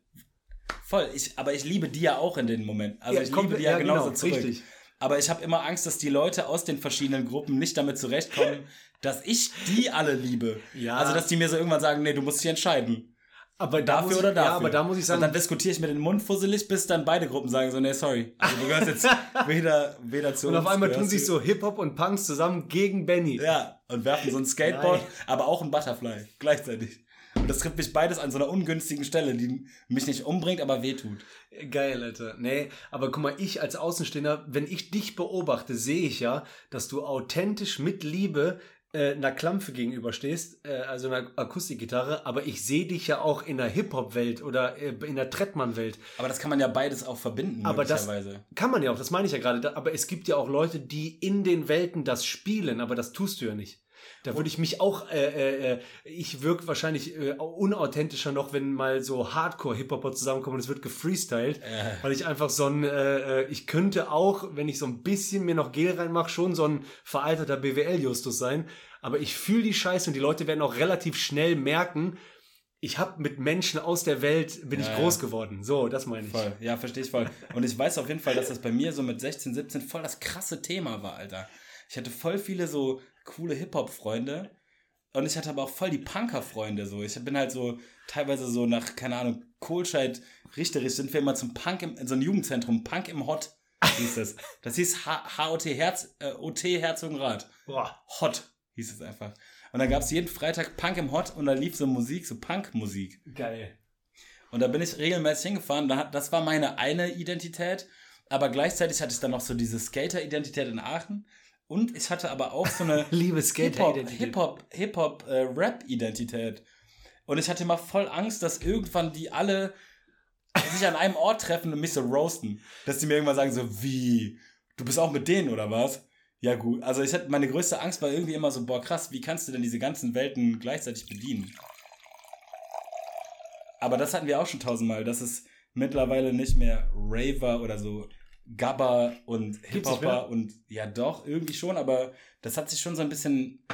Voll. Ich, aber ich liebe die ja auch in den Momenten. Also Ja, ich kommt- liebe die ja, ja, genauso genau, zurück. richtig. Aber ich habe immer Angst, dass die Leute aus den verschiedenen Gruppen nicht damit zurechtkommen, [LAUGHS] dass ich die alle liebe. Ja. Also dass die mir so irgendwann sagen, nee, du musst dich entscheiden. Aber da Dafür ich, oder dafür. Ja, aber da muss ich sagen, Und dann diskutiere ich mir den Mund fusselig, bis dann beide Gruppen sagen so, nee, sorry. Also du gehörst jetzt [LAUGHS] weder, weder zu und uns. auf einmal tun sich so Hip-Hop und Punks zusammen gegen Benny. Ja, und werfen so ein Skateboard, Nein. aber auch ein Butterfly gleichzeitig. Und das trifft mich beides an so einer ungünstigen Stelle, die mich nicht umbringt, aber wehtut. Geil, Alter. Nee, aber guck mal, ich als Außenstehender, wenn ich dich beobachte, sehe ich ja, dass du authentisch mit Liebe äh, einer Klampfe gegenüberstehst, äh, also einer Akustikgitarre, aber ich sehe dich ja auch in der Hip-Hop-Welt oder äh, in der Trettmann-Welt. Aber das kann man ja beides auch verbinden, Aber das möglicherweise. kann man ja auch, das meine ich ja gerade. Aber es gibt ja auch Leute, die in den Welten das spielen, aber das tust du ja nicht. Da würde ich mich auch, äh, äh, äh, ich wirke wahrscheinlich äh, unauthentischer noch, wenn mal so Hardcore-Hip-Hopper zusammenkommen und es wird gefreestylt, Äh. weil ich einfach so ein, äh, äh, ich könnte auch, wenn ich so ein bisschen mir noch Gel reinmache, schon so ein veralterter BWL-Justus sein, aber ich fühle die Scheiße und die Leute werden auch relativ schnell merken, ich habe mit Menschen aus der Welt bin Ja, ich groß ja. geworden. So, das meine ich. Voll, ja, verstehe ich voll. Und ich weiß auf jeden Fall, dass das bei mir so mit 16, 17 voll das krasse Thema war, Alter. Ich hatte voll viele so coole Hip-Hop-Freunde. Und ich hatte aber auch voll die Punker-Freunde so. Ich bin halt so teilweise so nach, keine Ahnung, Kohlscheid, Richterich, sind wir immer zum Punk im, so ein Jugendzentrum, Punk im Hot hieß das. Das hieß HOT Herz, äh, OT Herzogenrath. Boah. Hot hieß es einfach. Und dann gab es jeden Freitag Punk im Hot und da lief so Musik, so Punk-Musik. Geil. Und da bin ich regelmäßig hingefahren. Das war meine eine Identität. Aber gleichzeitig hatte ich dann noch so diese Skater-Identität in Aachen. Und ich hatte aber auch so eine [LAUGHS] Liebe. Hip-Hop, Hip-Hop, äh, Rap-Identität. Und ich hatte immer voll Angst, dass irgendwann die alle sich an einem Ort treffen und mich so roasten. Dass die mir irgendwann sagen so, wie? Du bist auch mit denen oder was? Ja gut, also ich hatte, meine größte Angst war irgendwie immer so, boah krass, wie kannst du denn diese ganzen Welten gleichzeitig bedienen? Aber das hatten wir auch schon tausendmal, dass es mittlerweile nicht mehr Raver oder so Gabber und? Hip-Hopper und ja doch, irgendwie schon, aber das hat sich schon so ein bisschen,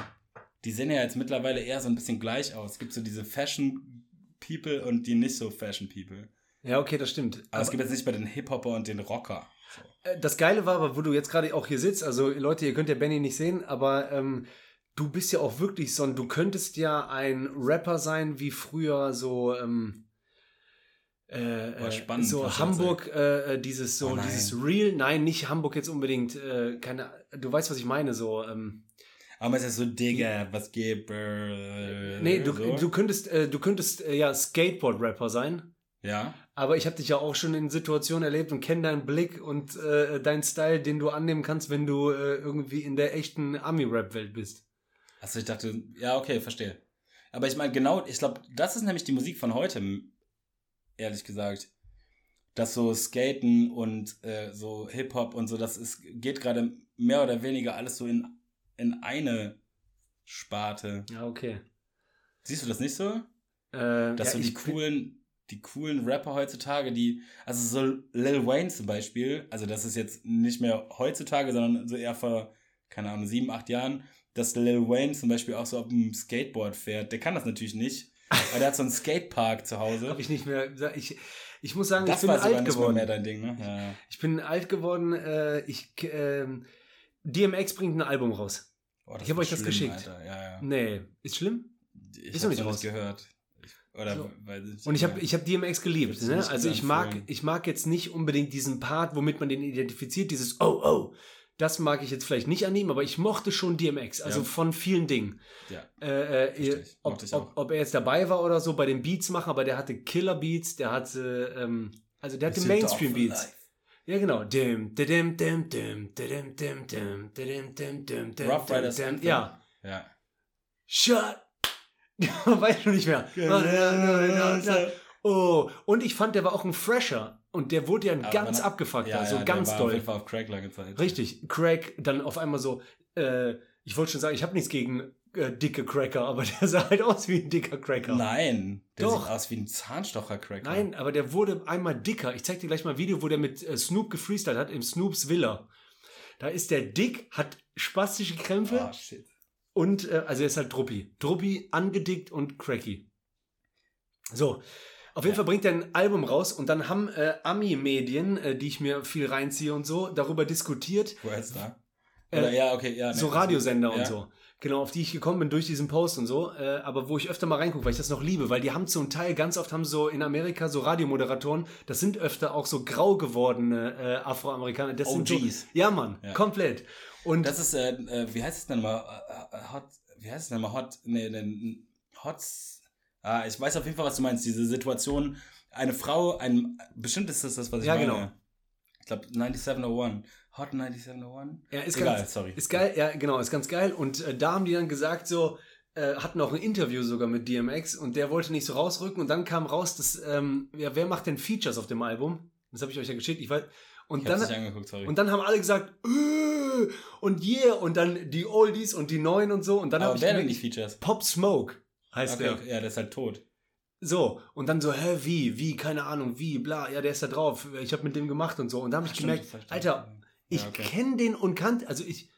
die sehen ja jetzt mittlerweile eher so ein bisschen gleich aus. Es gibt so diese Fashion People und die nicht so Fashion People. Ja, okay, das stimmt. Aber es gibt jetzt nicht mehr den Hip-Hopper und den Rocker. So. Äh, Das Geile war aber, wo du jetzt gerade auch hier sitzt, also Leute, ihr könnt ja Benny nicht sehen, aber ähm, du bist ja auch wirklich so ein, du könntest ja ein Rapper sein wie früher so, ähm, äh, äh, spannend, so Hamburg, äh, äh, dieses so, Oh dieses Real, nein, nicht Hamburg jetzt unbedingt, äh, keine, du weißt, was ich meine, so, ähm, Aber es ist so, Digga, was geht? Äh, nee, du, so. du könntest, äh, du könntest äh, ja Skateboard-Rapper sein. Ja, Aber ich habe dich ja auch schon in Situationen erlebt und kenne deinen Blick und äh, deinen Style, den du annehmen kannst, wenn du äh, irgendwie in der echten Ami-Rap-Welt bist. also ich dachte, ja, okay, verstehe. Aber ich meine, genau, ich glaube, das ist nämlich die Musik von heute, ehrlich gesagt. Das so Skaten und äh, so Hip-Hop und so, das ist, geht gerade mehr oder weniger alles so in, in eine Sparte. Ja, okay. Siehst du das nicht so? Äh, Dass ja, so die coolen, die coolen Rapper heutzutage, die, also so Lil Wayne zum Beispiel, also das ist jetzt nicht mehr heutzutage, sondern so eher vor, keine Ahnung, sieben, acht Jahren, dass Lil Wayne zum Beispiel auch so auf dem Skateboard fährt. Der kann das natürlich nicht, weil der hat so einen Skatepark zu Hause. Hab ich nicht mehr. Ich, ich muss sagen, Das ich bin war sogar alt nicht mal geworden. mehr dein Ding, ne? Ja. Ich bin alt geworden. Äh, ich, ähm, DMX bringt ein Album raus. Boah, Ich hab wird euch das schlimm, geschickt. Alter. Ja, ja. Nee, ist schlimm. Ich Ist noch nicht raus. gehört. Oder So. weil Und ich habe ich hab DMX geliebt. Ne? nicht Also ich mag, ich mag jetzt nicht unbedingt diesen Part, womit man den identifiziert, dieses Oh, oh. Das mag ich jetzt vielleicht nicht an ihm, aber ich mochte schon DMX, also Ja. von vielen Dingen. ja. Äh, äh, ich. ob, ich ob, ob er jetzt dabei war oder so bei den Beats machen, aber der hatte Killer Beats, der hatte, ähm, also der hatte Mainstream Beats. Ja, genau. Dim, dim, dim, dim, dim, dim, dim, dim, dim, dim, dim, Rough Riders dim. Ja. Ja. Shut. Weiß schon nicht mehr. Oh, und ich fand, der war auch ein Fresher. Und der wurde ja Aber ganz abgefuckter, Ja, so ja, ganz der war Auf doll. jeden Fall auf Crack lange Zeit. Richtig. Crack, dann auf einmal so, äh, ich wollte schon sagen, ich habe nichts gegen äh, dicke Cracker, aber [LAUGHS] der sah halt aus wie ein dicker Cracker. Nein, der Doch. sieht aus wie ein Zahnstocher-Cracker. Nein, aber der wurde einmal dicker. Ich zeig dir gleich mal ein Video, wo der mit äh, Snoop gefreestylt hat, im Snoops Villa. Da ist der dick, hat spastische Krämpfe Ah, shit. und, äh, also er ist halt Druppi. Druppi, angedickt und cracky. So. Auf jeden Fall bringt er ein Album raus und dann haben äh, Ami-Medien, äh, die ich mir viel reinziehe und so, darüber diskutiert, ist da? Äh, Oder, ja, okay, ja. nee, so Radiosender ja. und so. Genau, auf die ich gekommen bin durch diesen Post und so, äh, aber wo ich öfter mal reingucke, weil ich das noch liebe, weil die haben zum Teil, ganz oft haben so in Amerika so Radiomoderatoren, das sind öfter auch so grau gewordene äh, Afroamerikaner. Das sind so, OGs. ja, Mann, Ja. komplett. Und Das ist, äh, äh, wie heißt es denn mal? Äh, äh, Hot, wie heißt es denn mal? Hot, nee, nee, Hots. Ah, ich weiß auf jeden Fall, was du meinst. Diese Situation, eine Frau, ein, bestimmt ist das das, was ich Ja, meine. genau. Ich glaube, 9701. Hot 9701? ja, ist Egal, ganz, sorry. Ist geil, ja, genau, ist ganz geil. Und äh, da haben die dann gesagt, so, äh, hatten auch ein Interview sogar mit DMX und der wollte nicht so rausrücken und dann kam raus, dass, ähm, ja, wer macht denn Features auf dem Album? Das habe ich euch ja geschickt, ich weiß. Und ich dann, angeguckt, sorry. Und dann haben alle gesagt, äh, und yeah, und dann die Oldies und die Neuen und so. Und dann habe ich wer denn die Features? Pop Smoke heißt Okay, der. okay, ja, der ist halt tot. So, und dann so, hä, wie, wie, keine Ahnung, wie, bla, ja, der ist da drauf, ich habe mit dem gemacht und so. Und da habe ich stimmt, gemerkt, Alter, ich Ja, okay. kenne den und kannte, also ich,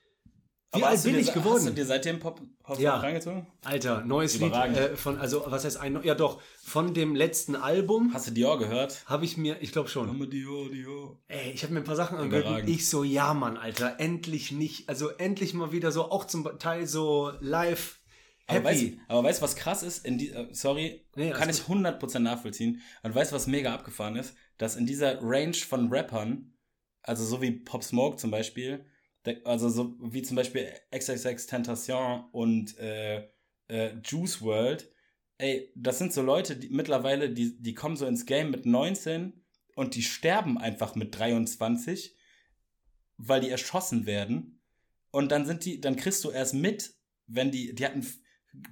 Wie Aber alt bin dir, ich Hast du geworden? dir seitdem Pop, Pop Ja. reingezogen? Alter, neues Lied äh, von, also was heißt ein, ja doch, von dem letzten Album Hast du Dior gehört? habe ich mir, ich glaube schon, Dior, Dior. ey, ich habe mir ein paar Sachen angehört ich so, ja Mann, Alter, endlich nicht, also endlich mal wieder so, auch zum Teil so live Aber weißt, aber weißt du, was krass ist? In die, äh, sorry, Nee, kann ich 100% nachvollziehen. Und weißt du, was mega abgefahren ist? Dass in dieser Range von Rappern, also so wie Pop Smoke zum Beispiel, also so wie zum Beispiel XXX Tentation und äh, äh, Juice World, ey, das sind so Leute, die mittlerweile, die, die kommen so ins Game mit 19 und die sterben einfach mit 23, weil die erschossen werden. Und dann sind die, dann kriegst du erst mit, wenn die, die hatten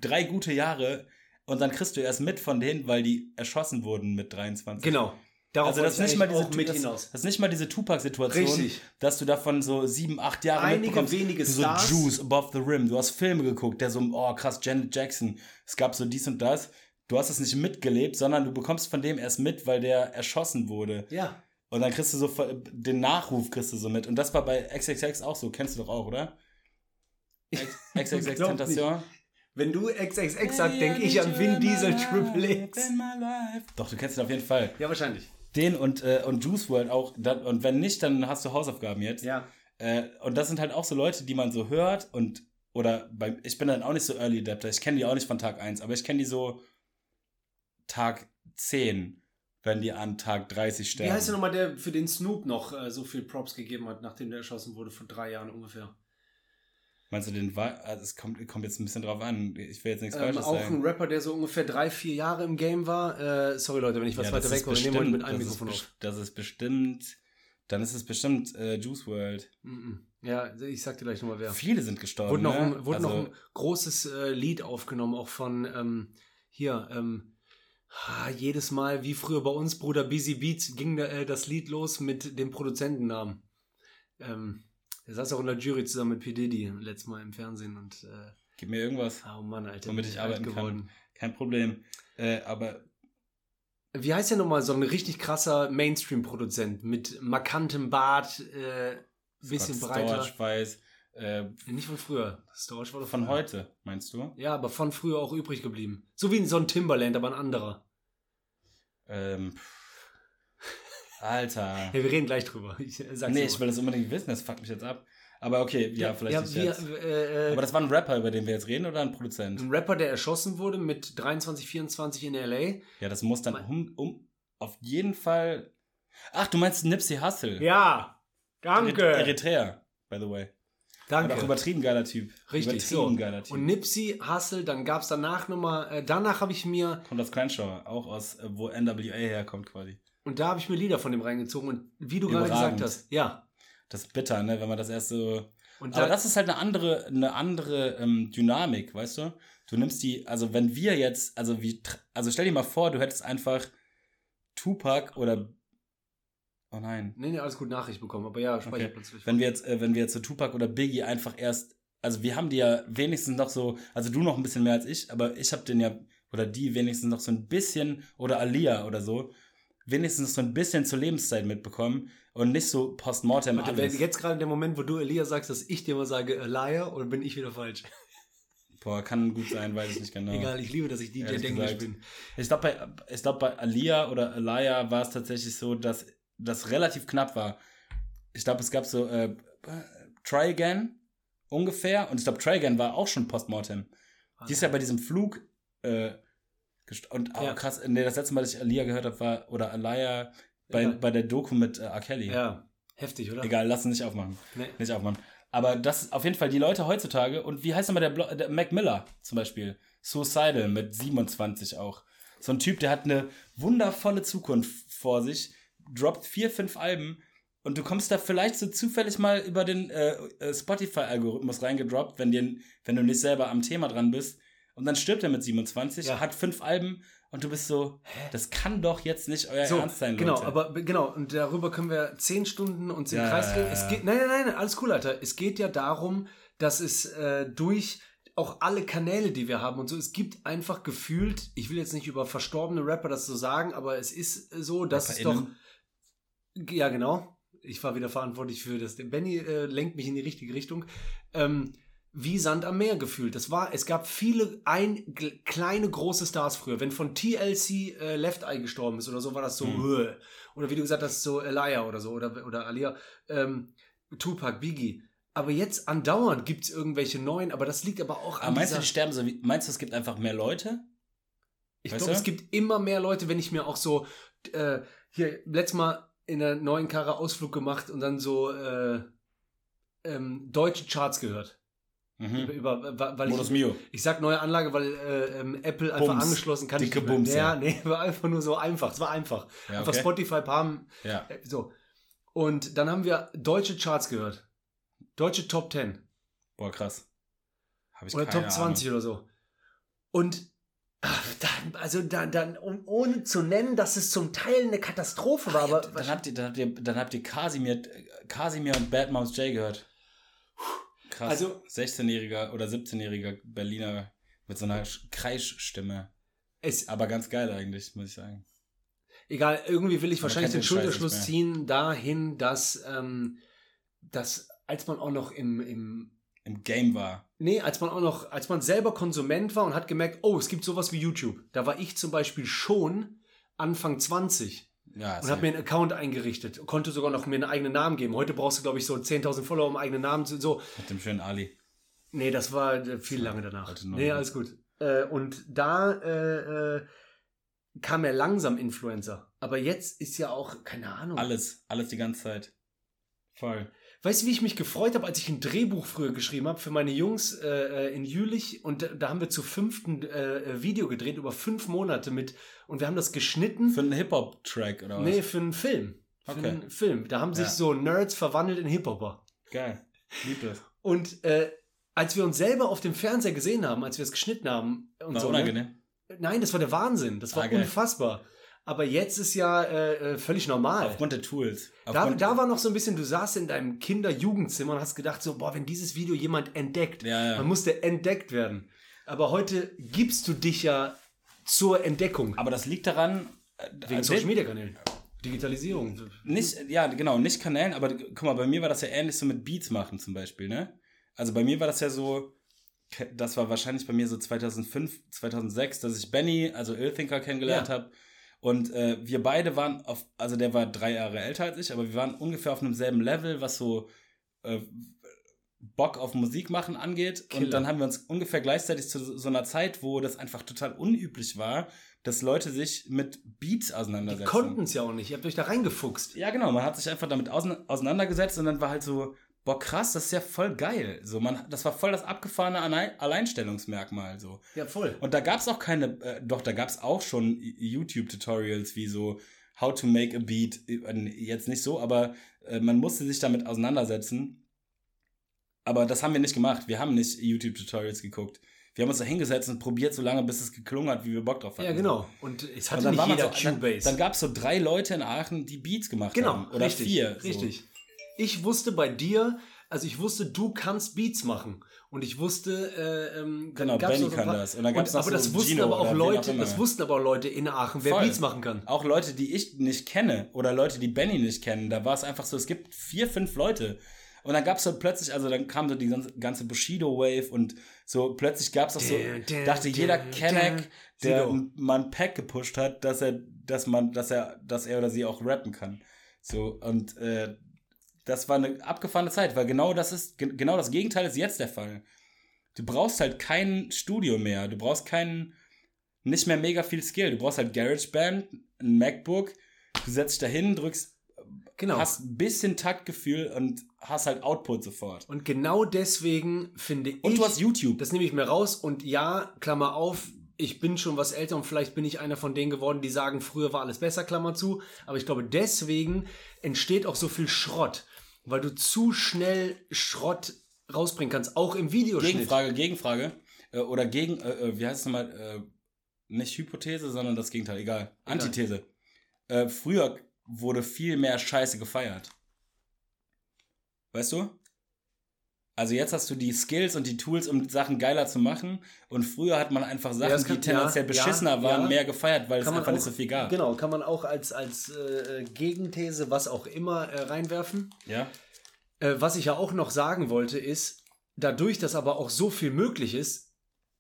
drei gute Jahre und dann kriegst du erst mit von denen, weil die erschossen wurden mit 23. Genau. Darauf Also das ist nicht ich mal diese mit das, hinaus. Das ist nicht mal diese Tupac-Situation, dass du davon so sieben, acht Jahre Einige mitbekommst. wenige so Stars. Juice Above the Rim. Du hast Filme geguckt, der so, oh krass, Janet Jackson. Es gab so dies und das. Du hast es nicht mitgelebt, sondern du bekommst von dem erst mit, weil der erschossen wurde. Ja. Und dann kriegst du so den Nachruf kriegst du so mit. Und das war bei XXX auch so. Kennst du doch auch, oder? XXX [LAUGHS] Tentation. Wenn du XXX sagst, denke ich an Vin Diesel Triple X. Doch, du kennst ihn auf jeden Fall. Ja, wahrscheinlich. Den und, äh, und Juice World auch. Und wenn nicht, dann hast du Hausaufgaben jetzt. Ja. Äh, und das sind halt auch so Leute, die man so hört und oder bei, ich bin dann auch nicht so Early Adapter, ich kenne die auch nicht von Tag 1, aber ich kenne die so Tag 10, wenn die an Tag 30 sterben. Wie heißt der nochmal, der für den Snoop noch äh, so viel Props gegeben hat, nachdem der erschossen wurde, vor drei Jahren ungefähr? Meinst du den Wa- also es kommt, kommt jetzt ein bisschen drauf an. Ich will jetzt nichts Ähm, Falsches auch sagen. ein Rapper, der so ungefähr drei, vier Jahre im Game war. Äh, sorry Leute, wenn ich was Ja, weiter weg bestimmt- mit einem ist Mikrofon auf. Das ist bestimmt, dann ist es bestimmt äh, Juice World. Mhm. Ja, ich sag dir gleich nochmal wer. Viele sind gestorben. Wurde, noch, ne? ein, wurde also, noch ein großes äh, Lied aufgenommen, auch von ähm, hier, ähm, ah, jedes Mal, wie früher bei uns, Bruder Busy Beats, ging da, äh, das Lied los mit dem Produzentennamen. Ähm, der saß auch in der Jury zusammen mit P. Diddy letztes Mal im Fernsehen und äh, Gib mir irgendwas. oh Mann, Alter. Womit ich arbeiten kann. Kein Problem. Äh, aber Wie heißt der nochmal, so ein richtig krasser Mainstream-Produzent mit markantem Bart, äh, bisschen Scott breiter. Storch weiß, äh, Nicht von früher. Storch war doch von früher. heute, meinst du? Ja, aber von früher auch übrig geblieben. So wie so ein Timberland, aber ein anderer. Ähm, Alter. Ja, wir reden gleich drüber. Ich sag's nee, ich will das unbedingt wissen, das fuckt mich jetzt ab. Aber okay, ja, vielleicht ja, nicht wir, jetzt. äh, äh, Aber das war ein Rapper, über den wir jetzt reden, oder ein Produzent? ein Rapper, der erschossen wurde mit 23, 24 in L.A. Ja, das muss dann um, um auf jeden Fall. Ach, du meinst Nipsey Hussle? Ja, danke. Eritrea, by the way. Und auch danke. übertrieben geiler Typ. Richtig, Übertrieben so. geiler Typ. Und Nipsey Hussle, dann gab es danach nochmal, äh, danach habe ich mir, Kommt aus Crenshaw, auch aus, äh, wo NWA herkommt quasi. Und da habe ich mir Lieder von dem reingezogen und wie du gerade gesagt hast, ja. Das ist bitter, ne, wenn man das erst so. Und Aber da, das ist halt eine andere, eine andere ähm, Dynamik, weißt du? Du nimmst die, also wenn wir jetzt, also wie, tr- also stell dir mal vor, du hättest einfach Tupac oder, oh nein, nee, nee, alles gut Nachricht bekommen, aber ja, speicher Okay. plötzlich. wenn wir jetzt, äh, wenn wir jetzt so Tupac oder Biggie einfach erst, also wir haben die ja wenigstens noch so, also du noch ein bisschen mehr als ich, aber ich habe den ja, oder die wenigstens noch so ein bisschen, oder Alia oder so, wenigstens so ein bisschen zur Lebenszeit mitbekommen und nicht so postmortem Warte, alles. jetzt gerade der Moment, wo du Elia sagst, dass ich dir mal sage, liar, oder bin ich wieder falsch? Boah, kann gut sein, weiß ich nicht genau. Egal, ich liebe, dass ich DJ Ehrlich Denglisch gesagt. bin. Ich glaube, bei, ich glaub, bei Alia oder Alaya war es tatsächlich so, dass das relativ knapp war. Ich glaube, es gab so äh, Try Again ungefähr und ich glaube, Try Again war auch schon Postmortem. Die ist ja bei diesem Flug äh, und oh, Ja. krass, nee, das letzte Mal, dass ich Alia gehört habe, war oder Alaya bei, Ja. bei der Doku mit äh, R. Kelly. Ja, heftig, oder? Egal, lass uns nicht aufmachen. Nee. Nicht aufmachen. Aber das ist auf jeden Fall die Leute heutzutage. Und wie heißt nochmal der, Blo der Mac Miller zum Beispiel? Suicidal mit 27 auch. So ein Typ, der hat eine wundervolle Zukunft vor sich, droppt vier, fünf Alben und du kommst da vielleicht so zufällig mal über den äh, äh, Spotify-Algorithmus reingedroppt, wenn, dir, wenn du nicht selber am Thema dran bist. Und dann stirbt er mit 27, Ja. hat fünf Alben und du bist so, das kann doch jetzt nicht euer So, Ernst sein, genau, Leute. aber b- genau, und darüber können wir zehn Stunden uns im Ja, Kreis drehen. Es geht, nein, nein, nein, alles cool, Alter. Es geht ja darum, dass es äh, durch auch alle Kanäle, die wir haben und so, es gibt einfach gefühlt, ich will jetzt nicht über verstorbene Rapper das so sagen, aber es ist so, dass es doch, ja genau, ich war wieder verantwortlich für das, Benny äh, lenkt mich in die richtige Richtung, ähm, wie Sand am Meer gefühlt. Das war, es gab viele ein, kleine große Stars früher. Wenn von TLC äh, Left Eye gestorben ist oder so, war das so, Mhm. oder wie du gesagt hast, so Elia oder so, oder, oder Alia, ähm, Tupac, Biggie. Aber jetzt andauernd gibt es irgendwelche neuen, aber das liegt aber auch Aber an meinst du, die sterben so wie, meinst du, es gibt einfach mehr Leute? Ich glaube, es gibt immer mehr Leute, wenn ich mir auch so, äh, hier, letztes Mal in der neuen Karre Ausflug gemacht und dann so äh, ähm, deutsche Charts gehört. Mhm. Über, weil Modus ich, Mio. ich sag neue Anlage, weil äh, ähm, Apple einfach Bums. angeschlossen kann. Dicke ich. Bums, Ja, ja. [LAUGHS] nee, war einfach nur so einfach. Es war einfach. Ja, Einfach okay. Spotify haben, Ja. äh, so. Und dann haben wir deutsche Charts gehört. Deutsche Top 10 Boah, krass. Hab ich oder keine Top 20 oder so. Und ach, dann, also dann, dann um, ohne zu nennen, dass es zum Teil eine Katastrophe war, aber Dann habt ihr, dann habt ihr, dann habt ihr Kasimir, Kasimir und Bad Moms J gehört. Krass. Also- 16-jähriger oder 17-jähriger Berliner mit so einer Sch- Kreischstimme. es, Aber ganz geil eigentlich, muss ich sagen. egal, irgendwie will ich Man wahrscheinlich den Schulterschluss ziehen dahin, dass, ähm, dass als man auch noch im, im Im Game war. Nee, als man auch noch, als man selber Konsument war und hat gemerkt, oh, es gibt sowas wie YouTube. Da war ich zum Beispiel schon Anfang 20 Ja, und habe mir einen Account eingerichtet. Konnte sogar noch mir einen eigenen Namen geben. Heute brauchst du, glaube ich, so 10.000 Follower, um einen eigenen Namen zu. So. mit dem schönen Ali. Nee, das war äh, viel lange danach. Nee, alles gut. Äh, und da äh, äh, kam er langsam Influencer. Aber jetzt ist ja auch, keine Ahnung. Alles, alles die ganze Zeit. Voll. Weißt du, wie ich mich gefreut habe, als ich ein Drehbuch früher geschrieben habe für meine Jungs äh, äh, in Jülich und da, haben wir zu fünften äh, äh, Video gedreht über fünf Monate mit und wir haben das geschnitten. Für einen Hip-Hop-Track oder was? nee, für einen Film. Für Okay. einen Film. Da haben sich Ja. so Nerds verwandelt in Hip-Hopper. Geil. Lieb das. Und äh, als wir uns selber auf dem Fernseher gesehen haben, als wir es geschnitten haben und War so. Ne? unangenehm. Nein, das war der Wahnsinn. Das war Ah, geil. Aber jetzt ist ja äh, äh, völlig normal. Aufgrund der Tools. Da, Aufgrund, da war noch so ein bisschen, du saßt in deinem Kinder-Jugendzimmer und hast gedacht, so, boah, wenn dieses Video jemand entdeckt, Ja, ja. man musste entdeckt werden. Aber heute gibst du dich ja zur Entdeckung. Aber das liegt daran, äh, Wegen Social Media Kanälen. Digitalisierung. Nicht, ja, genau, nicht Kanälen, aber guck mal, bei mir war das ja ähnlich so mit Beats machen zum Beispiel, ne? Also bei mir war das ja so, das war wahrscheinlich bei mir so 2005, 2006, dass ich Benny, also Illthinker, kennengelernt Ja. habe. Und äh, wir beide waren auf, also der war drei Jahre älter als ich, aber wir waren ungefähr auf einem selben Level, was so äh, Bock auf Musik machen angeht. Killer. Und dann haben wir uns ungefähr gleichzeitig zu so einer Zeit, wo das einfach total unüblich war, dass Leute sich mit Beats Die auseinandersetzen. konnten es ja auch nicht. Ihr habt euch da reingefuchst. Ja, genau, man hat sich einfach damit ausein- auseinandergesetzt und dann war halt so, boah, krass, das ist ja voll geil. So, man, das war voll das abgefahrene Allein Alleinstellungsmerkmal. So. Ja, voll. Und da gab es auch keine, äh, doch, da gab es auch schon YouTube-Tutorials wie so How to make a beat. Äh, Jetzt nicht so, aber äh, man musste sich damit auseinandersetzen. Aber das haben wir nicht gemacht. Wir haben nicht YouTube-Tutorials geguckt. Wir haben uns da hingesetzt und probiert so lange, bis es geklungen hat, wie wir Bock drauf hatten. Ja, genau. Und es Und hatte dann nicht jeder so, dann, Cubase. dann gab es so drei Leute in Aachen, die Beats gemacht Genau, haben. Oder richtig, vier. so. Richtig. Ich wusste bei dir, also ich wusste, du kannst Beats machen. Und ich wusste, äh, ähm, Genau, Benny kann paar- das. Und dann gab's Und, noch aber so das wussten Gino aber auch Leute, das wussten aber auch Leute in Aachen, wer Voll. Beats machen kann. Auch Leute, die ich nicht kenne oder Leute, die Benny nicht kennen. Da war es einfach so, es gibt vier, fünf Leute. Und dann gab es so plötzlich, also dann kam so die ganze, Bushido-Wave und so plötzlich gab es auch so, dachte jeder Kenneck, der ein Pack gepusht hat, dass er, dass man, dass er, dass er oder sie auch rappen kann. So, und äh, das war eine abgefahrene Zeit, weil genau das ist, ge- genau das Gegenteil ist jetzt der Fall. Du brauchst halt kein Studio mehr, du brauchst keinen, nicht mehr mega viel Skill. Du brauchst halt GarageBand, ein MacBook, du setzt dich dahin, drückst, Genau. hast ein bisschen Taktgefühl und hast halt Output sofort. und genau deswegen finde ich. Und du hast YouTube. Das nehme ich mir raus und ja, Klammer auf, ich bin schon was älter und vielleicht bin ich einer von denen geworden, die sagen, früher war alles besser, Klammer zu. Aber ich glaube, deswegen entsteht auch so viel Schrott, weil du zu schnell Schrott rausbringen kannst, auch im Videoschnitt. Gegenfrage, Gegenfrage. Äh, oder gegen, äh, äh, wie heißt es nochmal? Äh, nicht Hypothese, sondern das Gegenteil, egal. Antithese. Äh, früher wurde viel mehr Scheiße gefeiert. Weißt du? Also jetzt hast du die Skills und die Tools, um Sachen geiler zu machen. Und früher hat man einfach Sachen, das kann- die tendenziell ja, beschissener ja, waren, ja. mehr gefeiert, weil es einfach nicht auch- so viel gab. Genau, kann man auch als, als äh, Gegenthese, was auch immer, äh, reinwerfen. Ja? Äh, was ich ja auch noch sagen wollte, ist, dadurch, dass aber auch so viel möglich ist,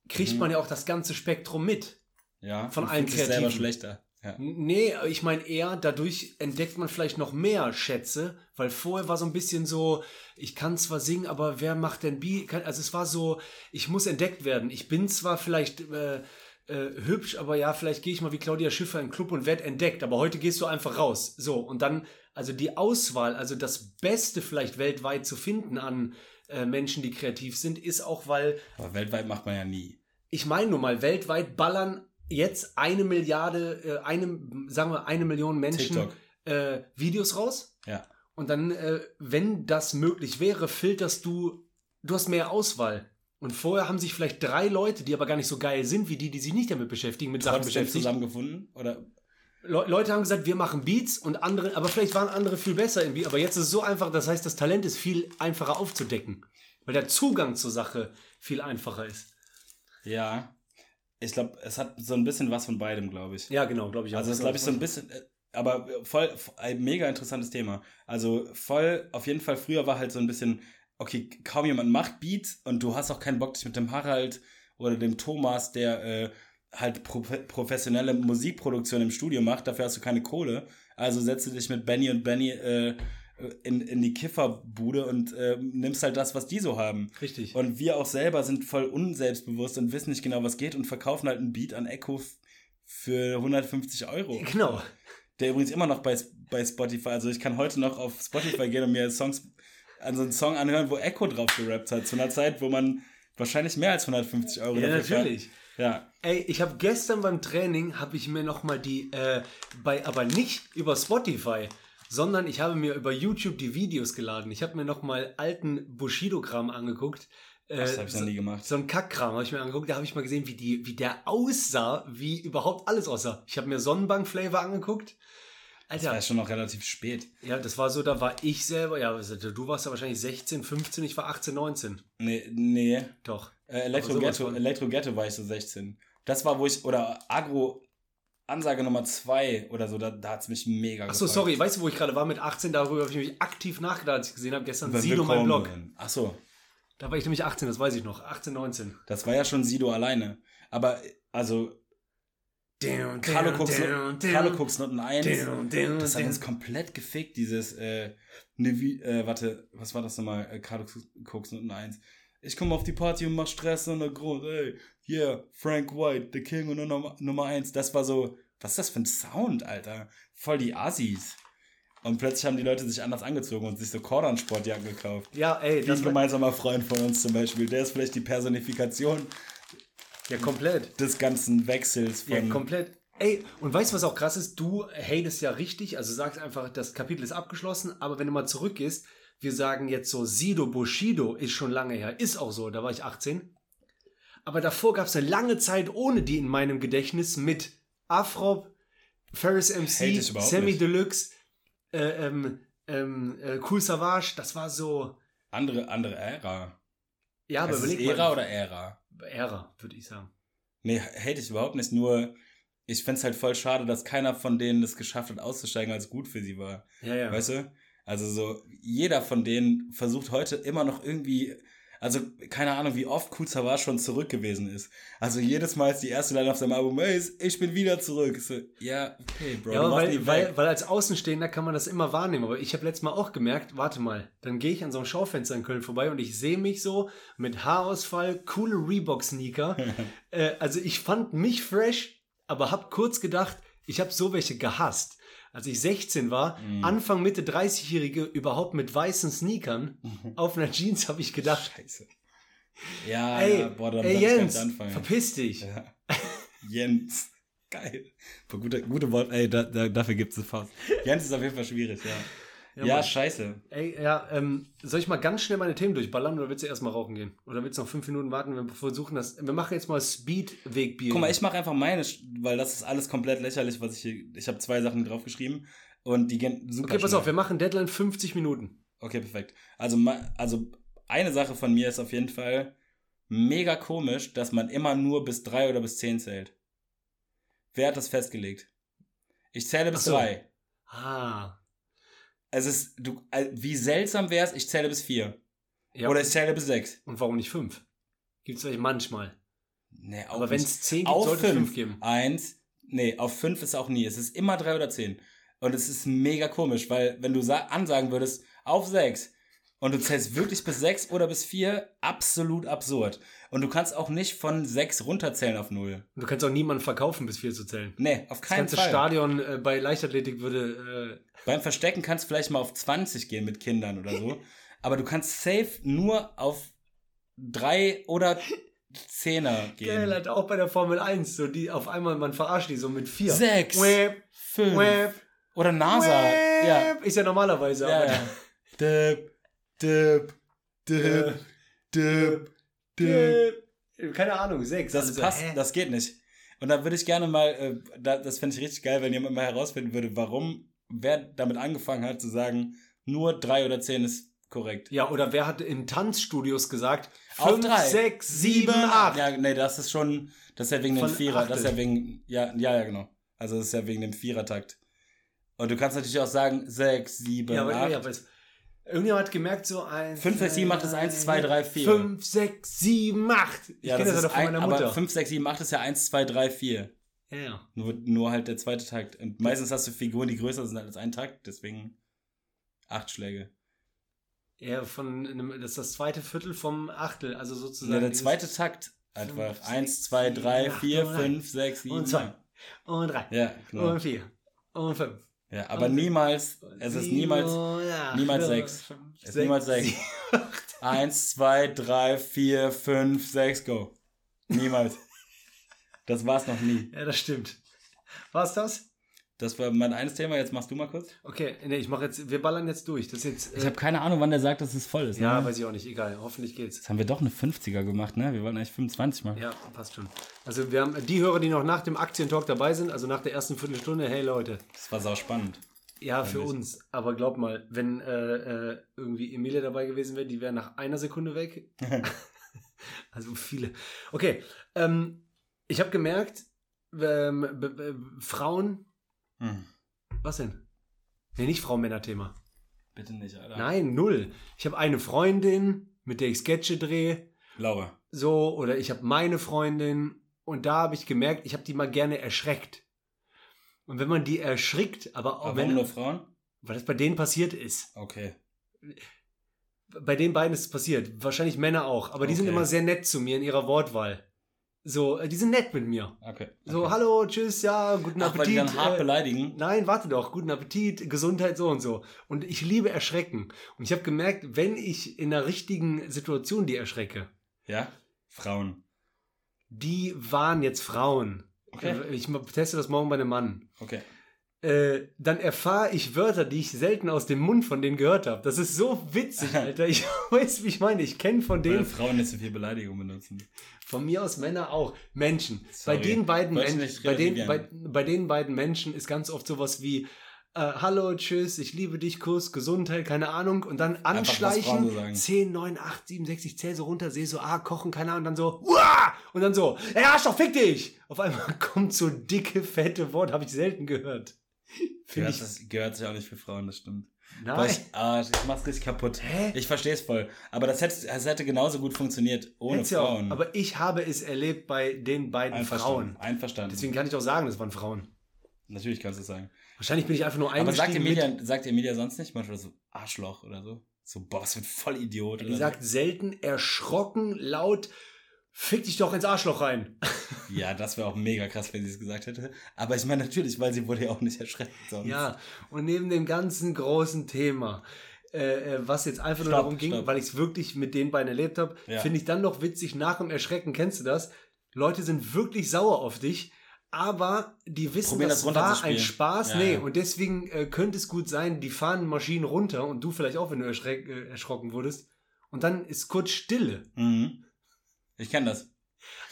kriegt Mhm. man ja auch das ganze Spektrum mit. Ja, Von allen sich selber Kreativen. schlechter. Ja. Nee, ich meine eher, dadurch entdeckt man vielleicht noch mehr Schätze, weil vorher war so ein bisschen so, ich kann zwar singen, aber wer macht denn Beat? Also es war so, ich muss entdeckt werden. Ich bin zwar vielleicht äh, äh, hübsch, aber ja, vielleicht gehe ich mal wie Claudia Schiffer in den Club und werde entdeckt, aber heute gehst du einfach raus. So, und dann, also die Auswahl, also das Beste vielleicht weltweit zu finden an äh, Menschen, die kreativ sind, ist auch, weil Aber weltweit macht man ja nie. ich meine nur mal, weltweit ballern jetzt eine Milliarde, äh, eine, sagen wir, eine Million Menschen äh, Videos raus. Ja. Und dann, äh, wenn das möglich wäre, filterst du, du hast mehr Auswahl. Und vorher haben sich vielleicht drei Leute, die aber gar nicht so geil sind, wie die, die sich nicht damit beschäftigen, mit Sachen beschäftigt. zusammengefunden? Oder? Le Leute haben gesagt, wir machen Beats und andere, aber vielleicht waren andere viel besser im Beat. Aber jetzt ist es so einfach, das heißt, das Talent ist viel einfacher aufzudecken. Weil der Zugang zur Sache viel einfacher ist. Ja. Ich glaube, es hat so ein bisschen was von beidem, glaube ich. Ja, genau, glaube ich auch. Also das glaube ich so ein bisschen, äh, aber voll, ein mega interessantes Thema. Also voll, auf jeden Fall, früher war halt so ein bisschen, okay, kaum jemand macht Beats und du hast auch keinen Bock, dich mit dem Harald oder dem Thomas, der äh, halt pro professionelle Musikproduktion im Studio macht, dafür hast du keine Kohle. Also setze dich mit Benny und Benny äh, in, in die Kifferbude und äh, nimmst halt das, was die so haben. Richtig. Und wir auch selber sind voll unselbstbewusst und wissen nicht genau, was geht und verkaufen halt einen Beat an Echo für 150 Euro. genau. Der übrigens immer noch bei, bei Spotify, also ich kann heute noch auf Spotify gehen und mir Songs, also einen Song anhören, wo Echo drauf gerappt hat, zu einer Zeit, wo man wahrscheinlich mehr als 150 Euro Ja, dafür natürlich. Kann. Ja, Ey, ich habe gestern beim Training, habe ich mir nochmal die, äh, bei, aber nicht über Spotify, sondern ich habe mir über YouTube die Videos geladen. Ich habe mir nochmal alten Bushido-Kram angeguckt. Äh, das habe ich noch nie gemacht. so ein Kackkram habe ich mir angeguckt. Da habe ich mal gesehen, wie, die, wie der aussah, wie überhaupt alles aussah. Ich habe mir Sonnenbank-Flavor angeguckt. Das Alter, war schon noch relativ spät. ja, das war so, da war ich selber, ja, also du warst ja wahrscheinlich 16, 15, ich war 18, 19. Nee, nee. Doch. Äh, Elektro, Ghetto, Elektro Ghetto war ich so 16. Das war, wo ich, oder Agro, Ansage Nummer 2 oder so, da, da hat es mich mega Achso, gefreut. sorry, weißt du, wo ich gerade war mit 18? Darüber habe ich nämlich aktiv nachgedacht, als ich gesehen habe, gestern Wenn Sido mein Blog. würden. Ach so, Da war ich nämlich 18, das weiß ich noch. 18, 19. das war ja schon Sido alleine. Aber, also, Carlo Cooks, Carlo Cooks Noten 1, das hat uns komplett gefickt, dieses, äh, ne, wie, äh, warte, was war das nochmal, äh, Carlo Cooks Noten 1. Ich komme auf die Party und mach Stress und der Grund, ey, yeah, Frank White, the King und Nummer, Nummer 1. Das war so, was ist das für ein Sound, Alter? Voll die Assis. Und plötzlich haben die Leute sich anders angezogen und sich so Cordon-Sportjacken gekauft. Ja, ey, Wie das ein gemeinsamer Freund von uns zum Beispiel, der ist vielleicht die Personifikation ja komplett. des ganzen Wechsels Ja, von. komplett. Ey, und weißt du, was auch krass ist? Du hatest ja richtig, also sagst einfach, das Kapitel ist abgeschlossen, aber wenn du mal zurückgehst, wir sagen jetzt so, Sido Bushido ist schon lange her, ist auch so, da war ich 18. Aber davor gab es eine lange Zeit ohne die in meinem Gedächtnis mit Afrop, Ferris MC, Sammy nicht. Deluxe, äh, ähm, ähm, äh, Cool Savage, das war so. andere, andere Ära. Ja, aber es überleg Ära mal. oder Ära? Ära, würde ich sagen. Nee, hate ich überhaupt nicht. Nur, ich find's halt voll schade, dass keiner von denen es geschafft hat, auszusteigen, als gut für sie war. Ja, ja. Weißt du? Also so, jeder von denen versucht heute immer noch irgendwie, also keine Ahnung, wie oft Cool Savage schon zurück gewesen ist. Also jedes Mal ist die erste Line auf seinem Album, hey, ich bin wieder zurück. So, ja, okay, Bro, Ja, weil, weil, weil als Außenstehender kann man das immer wahrnehmen. Aber ich habe letztes Mal auch gemerkt, warte mal, dann gehe ich an so einem Schaufenster in Köln vorbei und ich sehe mich so mit Haarausfall, coole Reebok-Sneaker. [LAUGHS] äh, also ich fand mich fresh, aber habe kurz gedacht, ich habe so welche gehasst. Als ich 16 war, Mhm. Anfang, Mitte 30-Jährige überhaupt mit weißen Sneakern auf einer Jeans, habe ich gedacht, Scheiße. Ja, ey, ja, boah, ey Jens, verpiss dich. Ja. Jens. Geil. Gute, gute Wort, ey, da, da, dafür gibt's eine Faust. Jens ist auf jeden Fall schwierig, ja. Ja, Ja, scheiße. Ey, ja, ähm, soll ich mal ganz schnell meine Themen durchballern oder willst du erstmal rauchen gehen? Oder willst du noch fünf Minuten warten? Wir versuchen das. Wir machen jetzt mal Speed-Wegbier. Guck mal, ich mache einfach meine, weil das ist alles komplett lächerlich, was ich hier. Ich habe zwei Sachen draufgeschrieben und die gehen super. Okay, pass schnell. auf, wir machen Deadline 50 Minuten. Okay, perfekt. Also, also eine Sache von mir ist auf jeden Fall mega komisch, dass man immer nur bis drei oder bis zehn zählt. Wer hat das festgelegt? Ich zähle bis so. drei. Ah. Es ist, du, äh, wie seltsam wär's, ich zähle bis vier. Ja, Oder ich zähle bis 6. und warum nicht 5? Gibt es vielleicht manchmal. Nee, Aber wenn es 10 gibt, auf sollte es 5 5 geben. Eins, nee, auf 5 ist auch nie. Es ist immer 3 oder 10. Und es ist mega komisch, weil wenn du sa- ansagen würdest, auf 6 und du zählst wirklich bis 6 oder bis 4, absolut absurd. Und du kannst auch nicht von 6 runterzählen auf 0. Du kannst auch niemanden verkaufen, bis 4 zu zählen. Nee, auf Das keinen ganze Fall. Stadion äh, bei Leichtathletik würde. Äh, Beim Verstecken kannst du vielleicht mal auf 20 gehen mit Kindern oder so. [LAUGHS] aber du kannst safe nur auf 3 oder 10er gehen. geil, halt auch bei der Formel 1. So die auf einmal, man verarscht die so mit 4. Sechs. Wäp, 5. wäp, Oder NASA. Ja. wäp. Ist ja normalerweise. Ja, aber ja. [LAUGHS] Dip, dip, dip, dip, dip. Äh, Keine Ahnung, 6. Das passt, das geht nicht. Und da würde ich gerne mal, äh, da, das fände ich richtig geil, wenn jemand mal herausfinden würde, warum, wer damit angefangen hat zu sagen, nur 3 oder 10 ist korrekt. Ja, oder wer hat in Tanzstudios gesagt, Auf 5, drei. 6, 7, 8. Ja, nee, das ist schon, das ist ja wegen dem Vierer, das ist ja wegen, ja, ja, ja, genau. Also das ist ja wegen dem Vierertakt. Und du kannst natürlich auch sagen, 6, 7, Ja, aber, 8. ja, aber es, irgendjemand hat gemerkt, so 1, 5, 6, 7, 8 ist 1, 2, 3, 4. 5, 6, 7, 8. Ich ja, kenne das, das ist ein, meiner Mutter. aber 5, 6, 7, 8 ist ja 1, 2, 3, 4. ja, ja. Nur, nur halt der zweite Takt. Und meistens hast du Figuren, die größer sind als ein Takt, deswegen acht Schläge. Ja, von einem, das ist das zweite Viertel vom Achtel, also sozusagen. Ja, der zweite Takt einfach. Fünf, Eins, sechs, zwei, sieben, drei, acht, vier, neun. fünf, sechs, sieben. Und zwei. Und drei. Ja, genau. Und vier. Und fünf. Ja, aber und- niemals, es ist niemals niemals sechs. Es ist niemals sechs. sieben. [LAUGHS] eins, zwei, drei, vier, fünf, sechs, go. Niemals. [LAUGHS] Das war's noch nie. Ja, das stimmt. War's das? Das war mein eines Thema, jetzt machst du mal kurz. Okay, nee, ich mache jetzt, wir ballern jetzt durch. Das ist jetzt. Ich habe keine Ahnung, wann der sagt, dass es voll ist. ja, ne? weiß ich auch nicht, egal. Hoffentlich geht's. Jetzt haben wir doch eine 50er gemacht, ne? Wir wollten eigentlich 25 machen. Ja, passt schon. Also wir haben die Hörer, die noch nach dem Aktientalk dabei sind, also nach der ersten Viertelstunde, hey Leute, Das war sau spannend. ja, für uns. Aber glaub mal, wenn äh, äh, irgendwie Emilia dabei gewesen wäre, die wäre nach einer Sekunde weg. [LAUGHS] also viele. Okay, ähm, ich habe gemerkt, ähm, Frauen, Hm. was denn? Nee, nicht Frau-Männer-Thema. Bitte nicht, Alter. Nein, null. Ich habe eine Freundin, mit der ich Sketche drehe, Laura. so, oder ich habe meine Freundin und da habe ich gemerkt, ich habe die mal gerne erschreckt. Und wenn man die erschrickt, aber auch Aber wenn, warum nur Frauen? weil das bei denen passiert ist, Okay. bei den beiden ist es passiert, wahrscheinlich Männer auch, aber die sind Okay. immer sehr nett zu mir in ihrer Wortwahl. So, äh, die sind nett mit mir. Okay. So, okay. hallo, tschüss, ja, guten Ach, weil die Appetit. dann hart äh, beleidigen. Nein, warte doch, guten Appetit, Gesundheit, so und so. Und ich liebe Erschrecken. Und ich habe gemerkt, wenn ich in einer richtigen Situation die erschrecke, Ja? Frauen. die waren jetzt Frauen. Okay. Äh, Ich teste das morgen bei einem Mann. Okay. Äh, dann erfahre ich Wörter, die ich selten aus dem Mund von denen gehört habe. Das ist so witzig, [LAUGHS] Alter. Ich [LAUGHS] weiß, wie ich meine. Ich kenne von Weil denen, Frauen nicht so viel Beleidigung benutzen. von mir aus Männer auch, Menschen. Sorry. Bei den beiden Menschen, bei den, bei, bei den beiden Menschen ist ganz oft sowas wie äh, Hallo, tschüss, ich liebe dich, Kuss, Gesundheit, keine Ahnung. Und dann anschleichen, so sagen. 10, 9, 8, 7, 6, ich zähle so runter, sehe so, ah, kochen, keine Ahnung, und dann so, Uah! und dann so, ey, Arschloch, fick dich! Auf einmal [LAUGHS] kommt so dicke, fette Wort, habe ich selten gehört. Finde Gehört, ich, das, gehört sich auch nicht für Frauen, das stimmt. Nein. ich, ah, ich mach's richtig kaputt. Hä? Ich verstehe es voll. Aber das hätte, das hätte genauso gut funktioniert ohne Hätt's ja. Frauen. Aber ich habe es erlebt bei den beiden Einverstanden. Frauen. Einverstanden. Deswegen kann ich auch sagen, das waren Frauen. Natürlich kannst du es sagen. Wahrscheinlich bin ich einfach nur Aber sagt eingestiegen mit, Emilia, sagt Emilia sonst nicht manchmal so Arschloch oder so? So, boah, was für ein Vollidiot. Die sagt selten erschrocken, laut, fick dich doch ins Arschloch rein. [LAUGHS] Ja, das wäre auch mega krass, wenn sie es gesagt hätte. Aber ich meine natürlich, weil sie wurde ja auch nicht erschreckt. Sonst. Ja, und neben dem ganzen großen Thema, äh, äh, was jetzt einfach nur Stopp, darum ging, stopp. weil ich es wirklich mit den beiden erlebt habe, Ja. finde ich dann noch witzig, nach dem Erschrecken, kennst du das? Leute sind wirklich sauer auf dich, aber die wissen, Probieren das, das war ein. Spaß. Ja, nee, ja. und deswegen äh, könnte es gut sein, die fahren Maschinen runter und du vielleicht auch, wenn du erschreck, äh, erschrocken wurdest. Und dann ist kurz Stille. Mhm. Ich kenne das.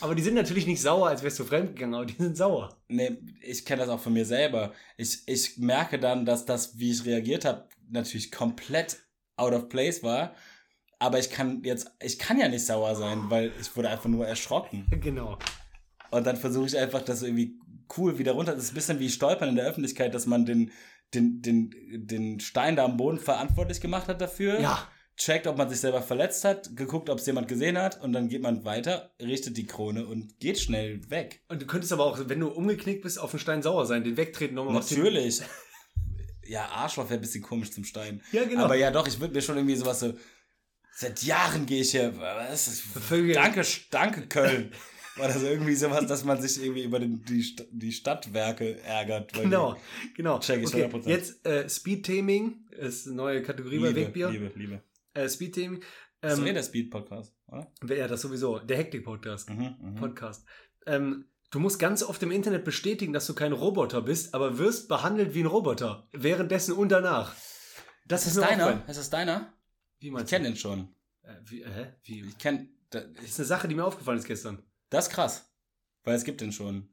Aber die sind natürlich nicht sauer, als wärst du fremdgegangen, aber die sind sauer. Nee, ich kenne das auch von mir selber. Ich, ich merke dann, dass das, wie ich reagiert habe, natürlich komplett out of place war. Aber ich kann jetzt, ich kann ja nicht sauer sein, weil ich wurde einfach nur erschrocken. [LAUGHS] Genau. Und dann versuche ich einfach, das irgendwie cool wieder runter. Das ist ein bisschen wie Stolpern in der Öffentlichkeit, dass man den, den, den, den Stein da am Boden verantwortlich gemacht hat dafür. Ja, checkt, ob man sich selber verletzt hat, geguckt, ob es jemand gesehen hat und dann geht man weiter, richtet die Krone und geht schnell weg. Und du könntest aber auch, wenn du umgeknickt bist, auf den Stein sauer sein, den wegtreten nochmal Natürlich. ja, Arschloch wäre ein bisschen komisch zum Stein. Ja, genau. Aber ja, doch, ich würde mir schon irgendwie sowas so. Seit Jahren gehe ich hier. Was ist das? Danke, danke, Köln. Oder so irgendwie sowas, dass man sich irgendwie über den, die, St- die Stadtwerke ärgert. Genau, genau. Check ich okay, 100%. jetzt äh, Speed-Taming ist eine neue Kategorie die bei Liebe, Wegbier. Liebe, Liebe. Äh. Das ist doch eh Ähm, der Speed-Podcast, oder? ja, das sowieso. Der Hektik-Podcast. Mhm, mhm. Podcast. Ähm, du musst ganz oft im Internet bestätigen, dass du kein Roboter bist, aber wirst behandelt wie ein Roboter. Währenddessen und danach. Das Ist ist deiner? Ist das deiner? Wie Ich meinst kenne du? den schon. Äh, wie, hä? Wie? Ich kenne. Das ist eine Sache, die mir aufgefallen ist gestern. Das ist krass. Weil es gibt den schon.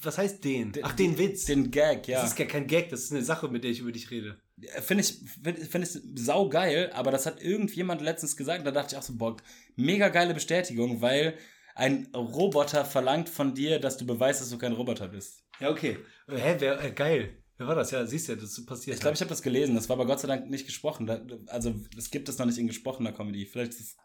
Was heißt den? Den- Ach, den Witz. Den Gag, ja. Das ist gar kein Gag, das ist eine Sache, mit der ich über dich rede. Finde ich, find, find ich sau geil, aber das hat irgendjemand letztens gesagt. Da dachte ich auch so, boah, mega geile Bestätigung, weil ein Roboter verlangt von dir, dass du beweist, dass du kein Roboter bist. Ja, okay. Hä, wer, äh, geil. Wer war das? Ja, siehst du, ja, das passiert. Ich glaube, ich habe das gelesen. Das war aber Gott sei Dank nicht gesprochen. Also, es gibt es noch nicht in gesprochener Comedy. Vielleicht ist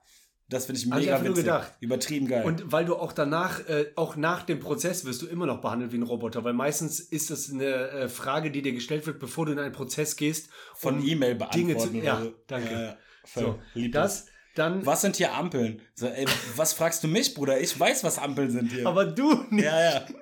das finde ich Hab ich mega einfach nur witzig. gedacht. Übertrieben geil. Und weil du auch danach, äh, auch nach dem Prozess wirst du immer noch behandelt wie ein Roboter, weil meistens ist es eine äh, Frage, die dir gestellt wird, bevor du in einen Prozess gehst. von um E-Mail Dinge zu. beantworten. Ja, so. danke. Ja. So, das, dann. Was sind hier Ampeln? So, ey, was fragst du mich, Bruder? Ich weiß, was Ampeln sind hier. Aber du nicht. ja, ja. [LAUGHS]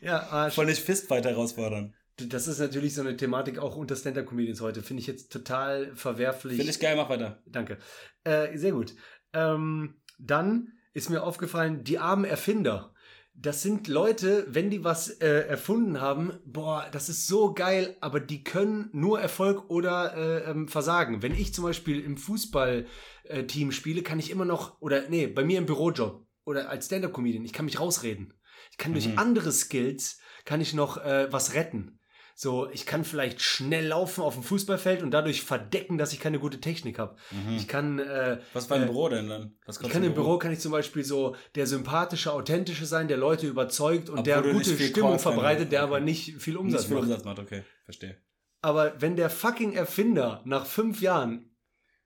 Ja, ah, Voll nicht Fistfight herausfordern. das ist natürlich so eine Thematik auch unter Stand-Up-Comedians heute. Finde ich jetzt total verwerflich. Finde ich geil, mach weiter. Danke. Äh, sehr gut. Ähm, dann ist mir aufgefallen, die armen Erfinder. Das sind Leute, wenn die was äh, erfunden haben, boah, das ist so geil, aber die können nur Erfolg oder äh, ähm, Versagen. Wenn ich zum Beispiel im Fußballteam spiele, kann ich immer noch, oder nee, bei mir im Bürojob oder als Stand-Up-Comedian, ich kann mich rausreden. Ich kann durch Mhm. andere Skills, kann ich noch äh, was retten. So, ich kann vielleicht schnell laufen auf dem Fußballfeld und dadurch verdecken, dass ich keine gute Technik habe. Mhm. Ich kann, äh, Was war im äh, Büro denn dann? Was ich kann im Büro kann ich zum Beispiel so der sympathische, authentische sein, der Leute überzeugt und Obwohl der gute Stimmung kaufst, verbreitet, der okay. aber nicht viel Umsatz Nicht viel macht. Umsatz macht, okay. Verstehe. Aber wenn der fucking Erfinder nach fünf Jahren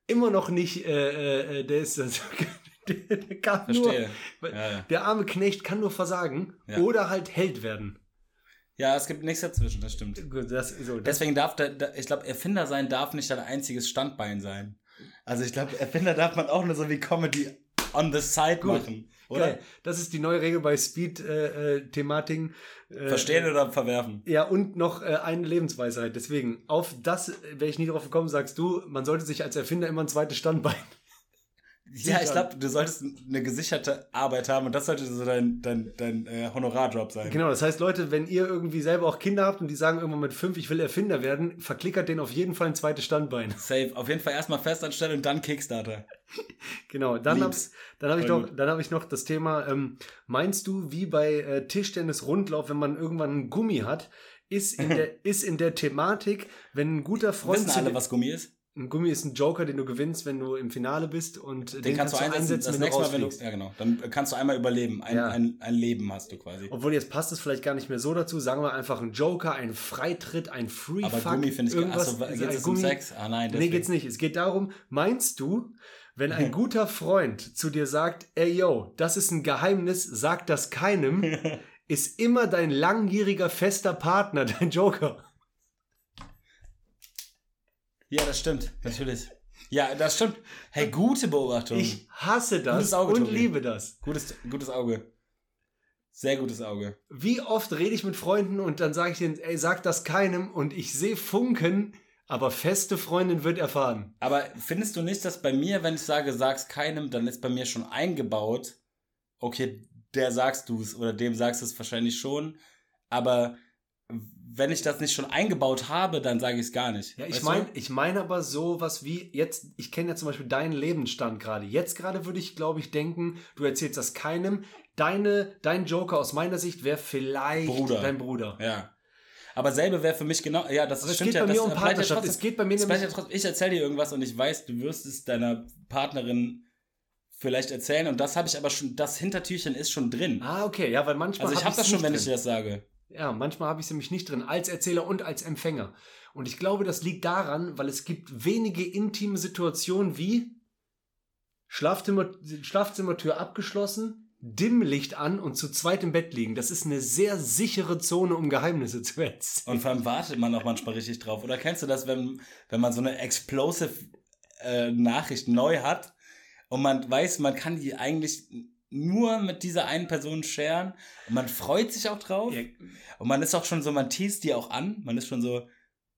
immer noch nicht, äh, äh, der ist das, [LAUGHS] der, der kann Verstehe. nur, Ja, ja. der arme Knecht kann nur versagen Ja. oder halt Held werden. Ja, es gibt nichts dazwischen, das stimmt. Gut, das, so, das, Deswegen darf, der, der, ich glaube, Erfinder sein darf nicht dein einziges Standbein sein. Also ich glaube, Erfinder darf man auch nur so wie Comedy on the side Gut. machen. Oder? geil. das ist die neue Regel bei Speed-Thematiken. Äh, Verstehen oder verwerfen? Ja, und noch äh, eine Lebensweisheit. Deswegen, auf das wäre ich nie drauf gekommen, sagst du, man sollte sich als Erfinder immer ein zweites Standbein. Ja, ich glaube, du solltest eine gesicherte Arbeit haben und das sollte so dein, dein, dein äh, Honorarjob sein. Genau, das heißt, Leute, wenn ihr irgendwie selber auch Kinder habt und die sagen irgendwann mit fünf, ich will Erfinder werden, verklickert denen auf jeden Fall ein zweites Standbein. [LAUGHS] Safe. Auf jeden Fall erstmal Festanstellung und dann Kickstarter. Genau, dann habe dann hab ich, noch- dann hab ich noch das Thema, ähm, meinst du, wie bei äh, Tischtennis Rundlauf, wenn man irgendwann einen Gummi hat, ist in [LAUGHS] der, ist in der Thematik, wenn ein guter Freund Wissen alle, was Gummi ist? Ein Gummi ist ein Joker, den du gewinnst, wenn du im Finale bist und äh, Den, kannst, du einsetzen, das wenn nächste Mal, wenn du, ja genau, dann kannst du einmal überleben. Ein, Ja. ein, ein Leben hast du quasi. Obwohl jetzt passt es vielleicht gar nicht mehr so dazu. Sagen wir einfach ein Joker, ein Freitritt, ein Free Aber Gummi finde ich, irgendwas. achso, Also geht es um Gummi- Sex? Ah nein, Nee, deswegen. geht's nicht. Es geht darum, meinst du, wenn ein [LAUGHS] guter Freund zu dir sagt, ey yo, das ist ein Geheimnis, sag das keinem, [LAUGHS] ist immer dein langjähriger fester Partner, [LAUGHS] dein Joker. Ja, das stimmt, natürlich. Ja, das stimmt. Hey, gute Beobachtung. Ich hasse das Auge, und Tobi. liebe das. Gutes, gutes Auge. Sehr gutes Auge. Wie oft rede ich mit Freunden und dann sage ich denen, ey, sag das keinem und ich sehe Funken, aber feste Freundin wird erfahren. Aber findest du nicht, dass bei mir, wenn ich sage, sag's keinem, dann ist bei mir schon eingebaut, okay, der sagst du es oder dem sagst du es wahrscheinlich schon, aber wenn ich das nicht schon eingebaut habe, dann sage ich es gar nicht. Ja, ich meine ich mein aber so was wie jetzt, ich kenne ja zum Beispiel deinen Lebensstand gerade. Jetzt gerade würde ich, glaube ich, denken, du erzählst das keinem. Deine, dein Joker aus meiner Sicht wäre vielleicht Bruder. dein Bruder. Ja. Aber selbe wäre für mich genau, ja, das Aber es stimmt geht ja. bei mir das um bleibt Partnerschaft. Ja trotzdem- es geht bei mir es ja nämlich. trotzdem, ich erzähle dir irgendwas und ich weiß, du wirst es deiner Partnerin vielleicht erzählen und das habe ich aber schon, das Hintertürchen ist schon drin. Ah, okay, ja, weil manchmal. also ich hab habe das ich's schon, nicht wenn drin. ich dir das sage. Ja, manchmal habe ich sie nämlich nicht drin, als Erzähler und als Empfänger. Und ich glaube, das liegt daran, weil es gibt wenige intime Situationen wie Schlafzimmer, Schlafzimmertür abgeschlossen, Dimmlicht an und zu zweit im Bett liegen. Das ist eine sehr sichere Zone, um Geheimnisse [LAUGHS] zu erzählen. Und vor allem wartet man auch manchmal richtig drauf. Oder kennst du das, wenn, wenn man so eine explosive äh, Nachricht neu hat und man weiß, man kann die eigentlich nur mit dieser einen Person sharen und man freut sich auch drauf. Ja. Und man ist auch schon so, man teast die auch an. Man ist schon so,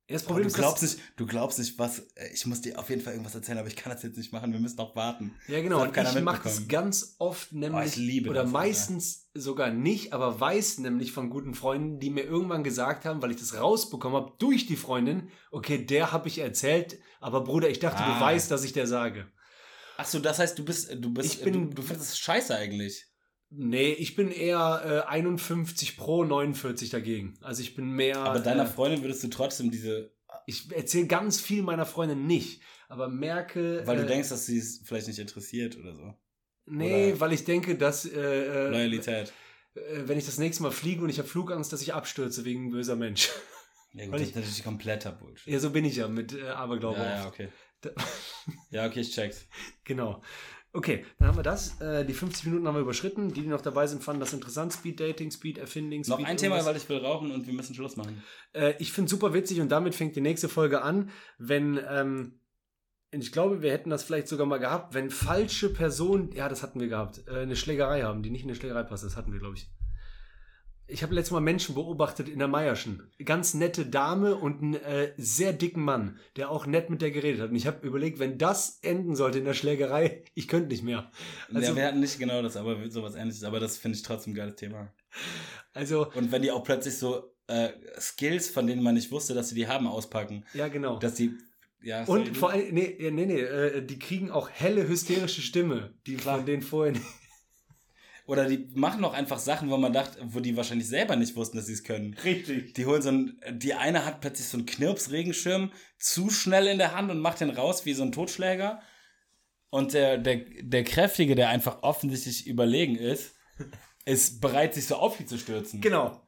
Das oh, Problem du ist, glaubst dass, nicht, du glaubst nicht, was, äh, ich muss dir auf jeden Fall irgendwas erzählen, aber ich kann das jetzt nicht machen, wir müssen noch warten. ja genau, und ich mache das ganz oft nämlich, ich liebe oder das, meistens sogar nicht, aber weiß nämlich von guten Freunden, die mir irgendwann gesagt haben, weil ich das rausbekommen habe durch die Freundin, okay, der habe ich erzählt, aber Bruder, ich dachte, Ah. du weißt, dass ich der sage. Ach so, das heißt, du bist, du bist, Ich bin- du, du findest es scheiße eigentlich. Nee, ich bin eher äh, 51 pro 49 dagegen. Also ich bin mehr. Aber deiner äh, Freundin würdest du trotzdem diese, ich erzähle ganz viel meiner Freundin nicht, aber merke. weil du äh, denkst, dass sie es vielleicht nicht interessiert oder so. Nee, oder- weil ich denke, dass. Äh, äh, Loyalität. äh, wenn ich das nächste Mal fliege und ich habe Flugangst, dass ich abstürze wegen böser Mensch. Ja, gut, weil das ich- ist natürlich kompletter Bullshit. ja, so bin ich ja mit äh, Aberglaube. Ja, ja, okay. [LAUGHS] Ja, okay, ich check's. Genau. Okay, dann haben wir das. Äh, die 50 Minuten haben wir überschritten. Die, die noch dabei sind, fanden das interessant. Speed Dating, Speed Erfinding, Speed Noch ein Thema, irgendwas. weil ich will rauchen und wir müssen Schluss machen. Äh, ich finde super witzig und damit fängt die nächste Folge an, wenn, ähm, ich glaube, wir hätten das vielleicht sogar mal gehabt, wenn falsche Personen, ja, das hatten wir gehabt, äh, eine Schlägerei haben, die nicht in eine Schlägerei passt, das hatten wir, glaube ich. Ich habe letztes Mal Menschen beobachtet in der Meierschen. Ganz nette Dame und einen äh, sehr dicken Mann, der auch nett mit der geredet hat. Und ich habe überlegt, wenn das enden sollte in der Schlägerei, [LAUGHS] ich könnte nicht mehr. Also, ja, wir hatten nicht genau das, aber sowas ähnliches. Aber das finde ich trotzdem ein geiles Thema. also, Und wenn die auch plötzlich so äh, Skills, von denen man nicht wusste, dass sie die haben, auspacken, ja, genau. dass die. Ja, Und vor allem, nee, nee, nee, äh, die kriegen auch helle hysterische Stimme, die Klar. von denen vorher nicht. Oder die machen auch einfach Sachen, wo man dachte, wo die wahrscheinlich selber nicht wussten, dass sie es können. Richtig. Die holen so ein, die eine hat plötzlich so einen Knirps-Regenschirm zu schnell in der Hand und macht den raus wie so ein Totschläger. Und der, der, der Kräftige, der einfach offensichtlich überlegen ist, [LAUGHS] ist bereit, sich so auf die zu stürzen. Genau.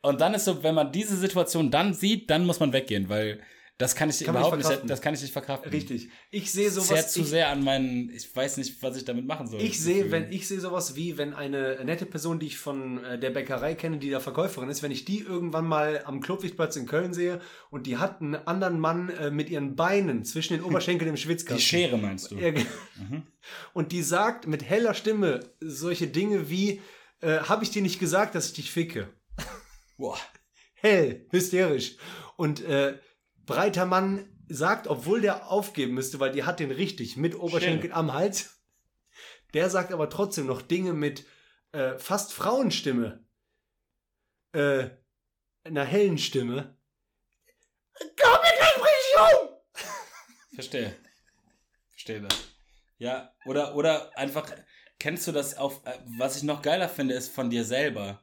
Und dann ist so, wenn man diese Situation dann sieht, dann muss man weggehen, weil das kann ich Kann überhaupt nicht nicht, verkraften. das kann ich nicht verkraften. Richtig. Ich sehe sowas. zu Ich, sehr an meinen, ich weiß nicht, was ich damit machen soll. ich sehe, wenn ich sehe sowas wie, wenn eine nette Person, die ich von äh, der Bäckerei kenne, die da Verkäuferin ist, wenn ich die irgendwann mal am Klopfichtplatz in Köln sehe und die hat einen anderen Mann äh, mit ihren Beinen zwischen den Oberschenkeln im Die Schwitzkasten. Schere meinst du? Mhm. Und die sagt mit heller Stimme solche Dinge wie, äh, habe ich dir nicht gesagt, dass ich dich ficke? Boah. hell, hysterisch. Und äh, breiter Mann sagt, obwohl der aufgeben müsste, weil die hat den richtig mit Oberschenkel am Hals, der sagt aber trotzdem noch Dinge mit äh, fast Frauenstimme, äh, einer hellen Stimme. Komm mit der Brechung! Verstehe. Verstehe das. Ja, oder, oder einfach, kennst du das auf, äh, was ich noch geiler finde, ist von dir selber.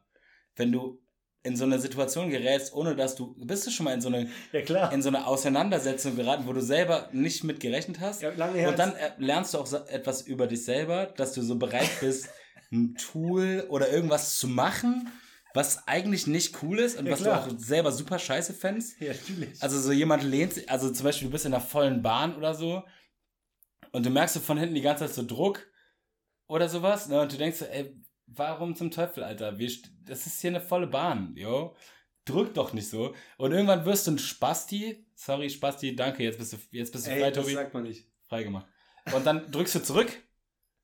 Wenn du in so eine Situation gerätst, ohne dass du, bist du schon mal in so eine, Ja in so eine Auseinandersetzung geraten, wo du selber nicht mit gerechnet hast? Ja, lange her. Und dann lernst du auch so etwas über dich selber, dass du so bereit bist, [LAUGHS] ein Tool oder irgendwas zu machen, was eigentlich nicht cool ist und Ja, was klar. du auch selber super scheiße fändest. ja, natürlich. Also so jemand lehnt sich, also zum Beispiel du bist in einer vollen Bahn oder so und du merkst so von hinten die ganze Zeit so Druck oder sowas, ne? Und du denkst ey, warum zum Teufel, Alter? Wir, das ist hier eine volle Bahn, yo. Drück doch nicht so. Und irgendwann wirst du ein Spasti. Sorry, Spasti, danke, jetzt bist du, jetzt bist du frei, Ey, das Tobi. sagt man nicht. Frei gemacht. Und dann drückst du zurück.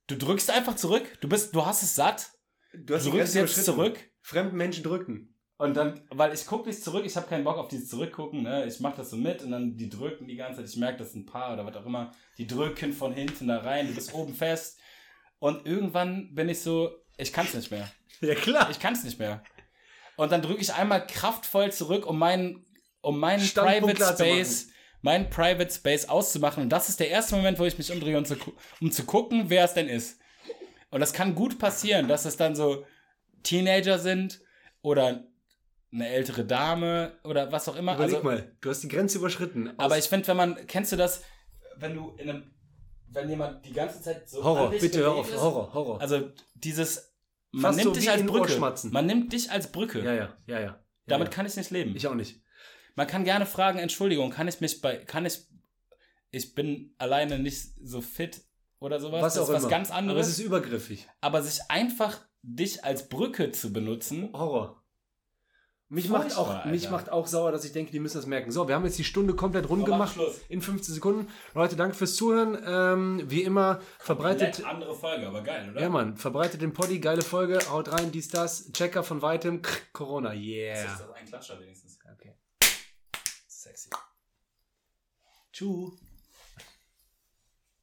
Du drückst einfach zurück. Du bist, du hast es satt. Du Du hast die drückst jetzt zurück. Fremden Menschen drücken. Und dann, weil ich gucke nicht zurück, ich habe keinen Bock auf dieses Zurückgucken, ne? Ich mache das so mit und dann die drücken die ganze Zeit. Ich merke, das ist ein Paar oder was auch immer. Die drücken von hinten da rein, du bist oben fest. Und irgendwann bin ich so, ich kann's nicht mehr. Ja klar. Ich kann's nicht mehr. Und dann drücke ich einmal kraftvoll zurück, um meinen, um meinen Private Space, meinen Private Space auszumachen. Und das ist der erste Moment, wo ich mich umdrehe, um zu, um zu gucken, wer es denn ist. Und das kann gut passieren, dass es dann so Teenager sind oder eine ältere Dame oder was auch immer. Überleg Also, mal, du hast die Grenze überschritten. Aber ich finde, wenn man, kennst du das, wenn du in einem, wenn jemand die ganze Zeit so Horror, bitte hör auf. ist, Horror, Horror. Also dieses, man Fast nimmt so dich als Brücke. Man nimmt dich als Brücke. ja, ja, ja, ja. Damit ja. kann ich nicht leben. Ich auch nicht. Man kann gerne fragen, Entschuldigung, kann ich mich bei, kann ich, ich bin alleine nicht so fit oder sowas. Was das auch ist was immer. ganz Aber anderes. es ist übergriffig. aber sich einfach dich als Brücke zu benutzen, Horror. Mich Furchtbar, macht, auch, Alter. mich macht auch sauer, dass ich denke, die müssen das merken. So, wir haben jetzt die Stunde komplett rund gemacht. In 15 Sekunden. Leute, danke fürs Zuhören. Ähm, wie immer, verbreitet. Nett andere Folge, aber geil, oder? Ja, Mann, verbreitet den Poddy, geile Folge, haut rein, dies, das. Checker von weitem, Krr, Corona, Das yeah. ist das ein Klatscher wenigstens. Okay. Sexy. Tschu.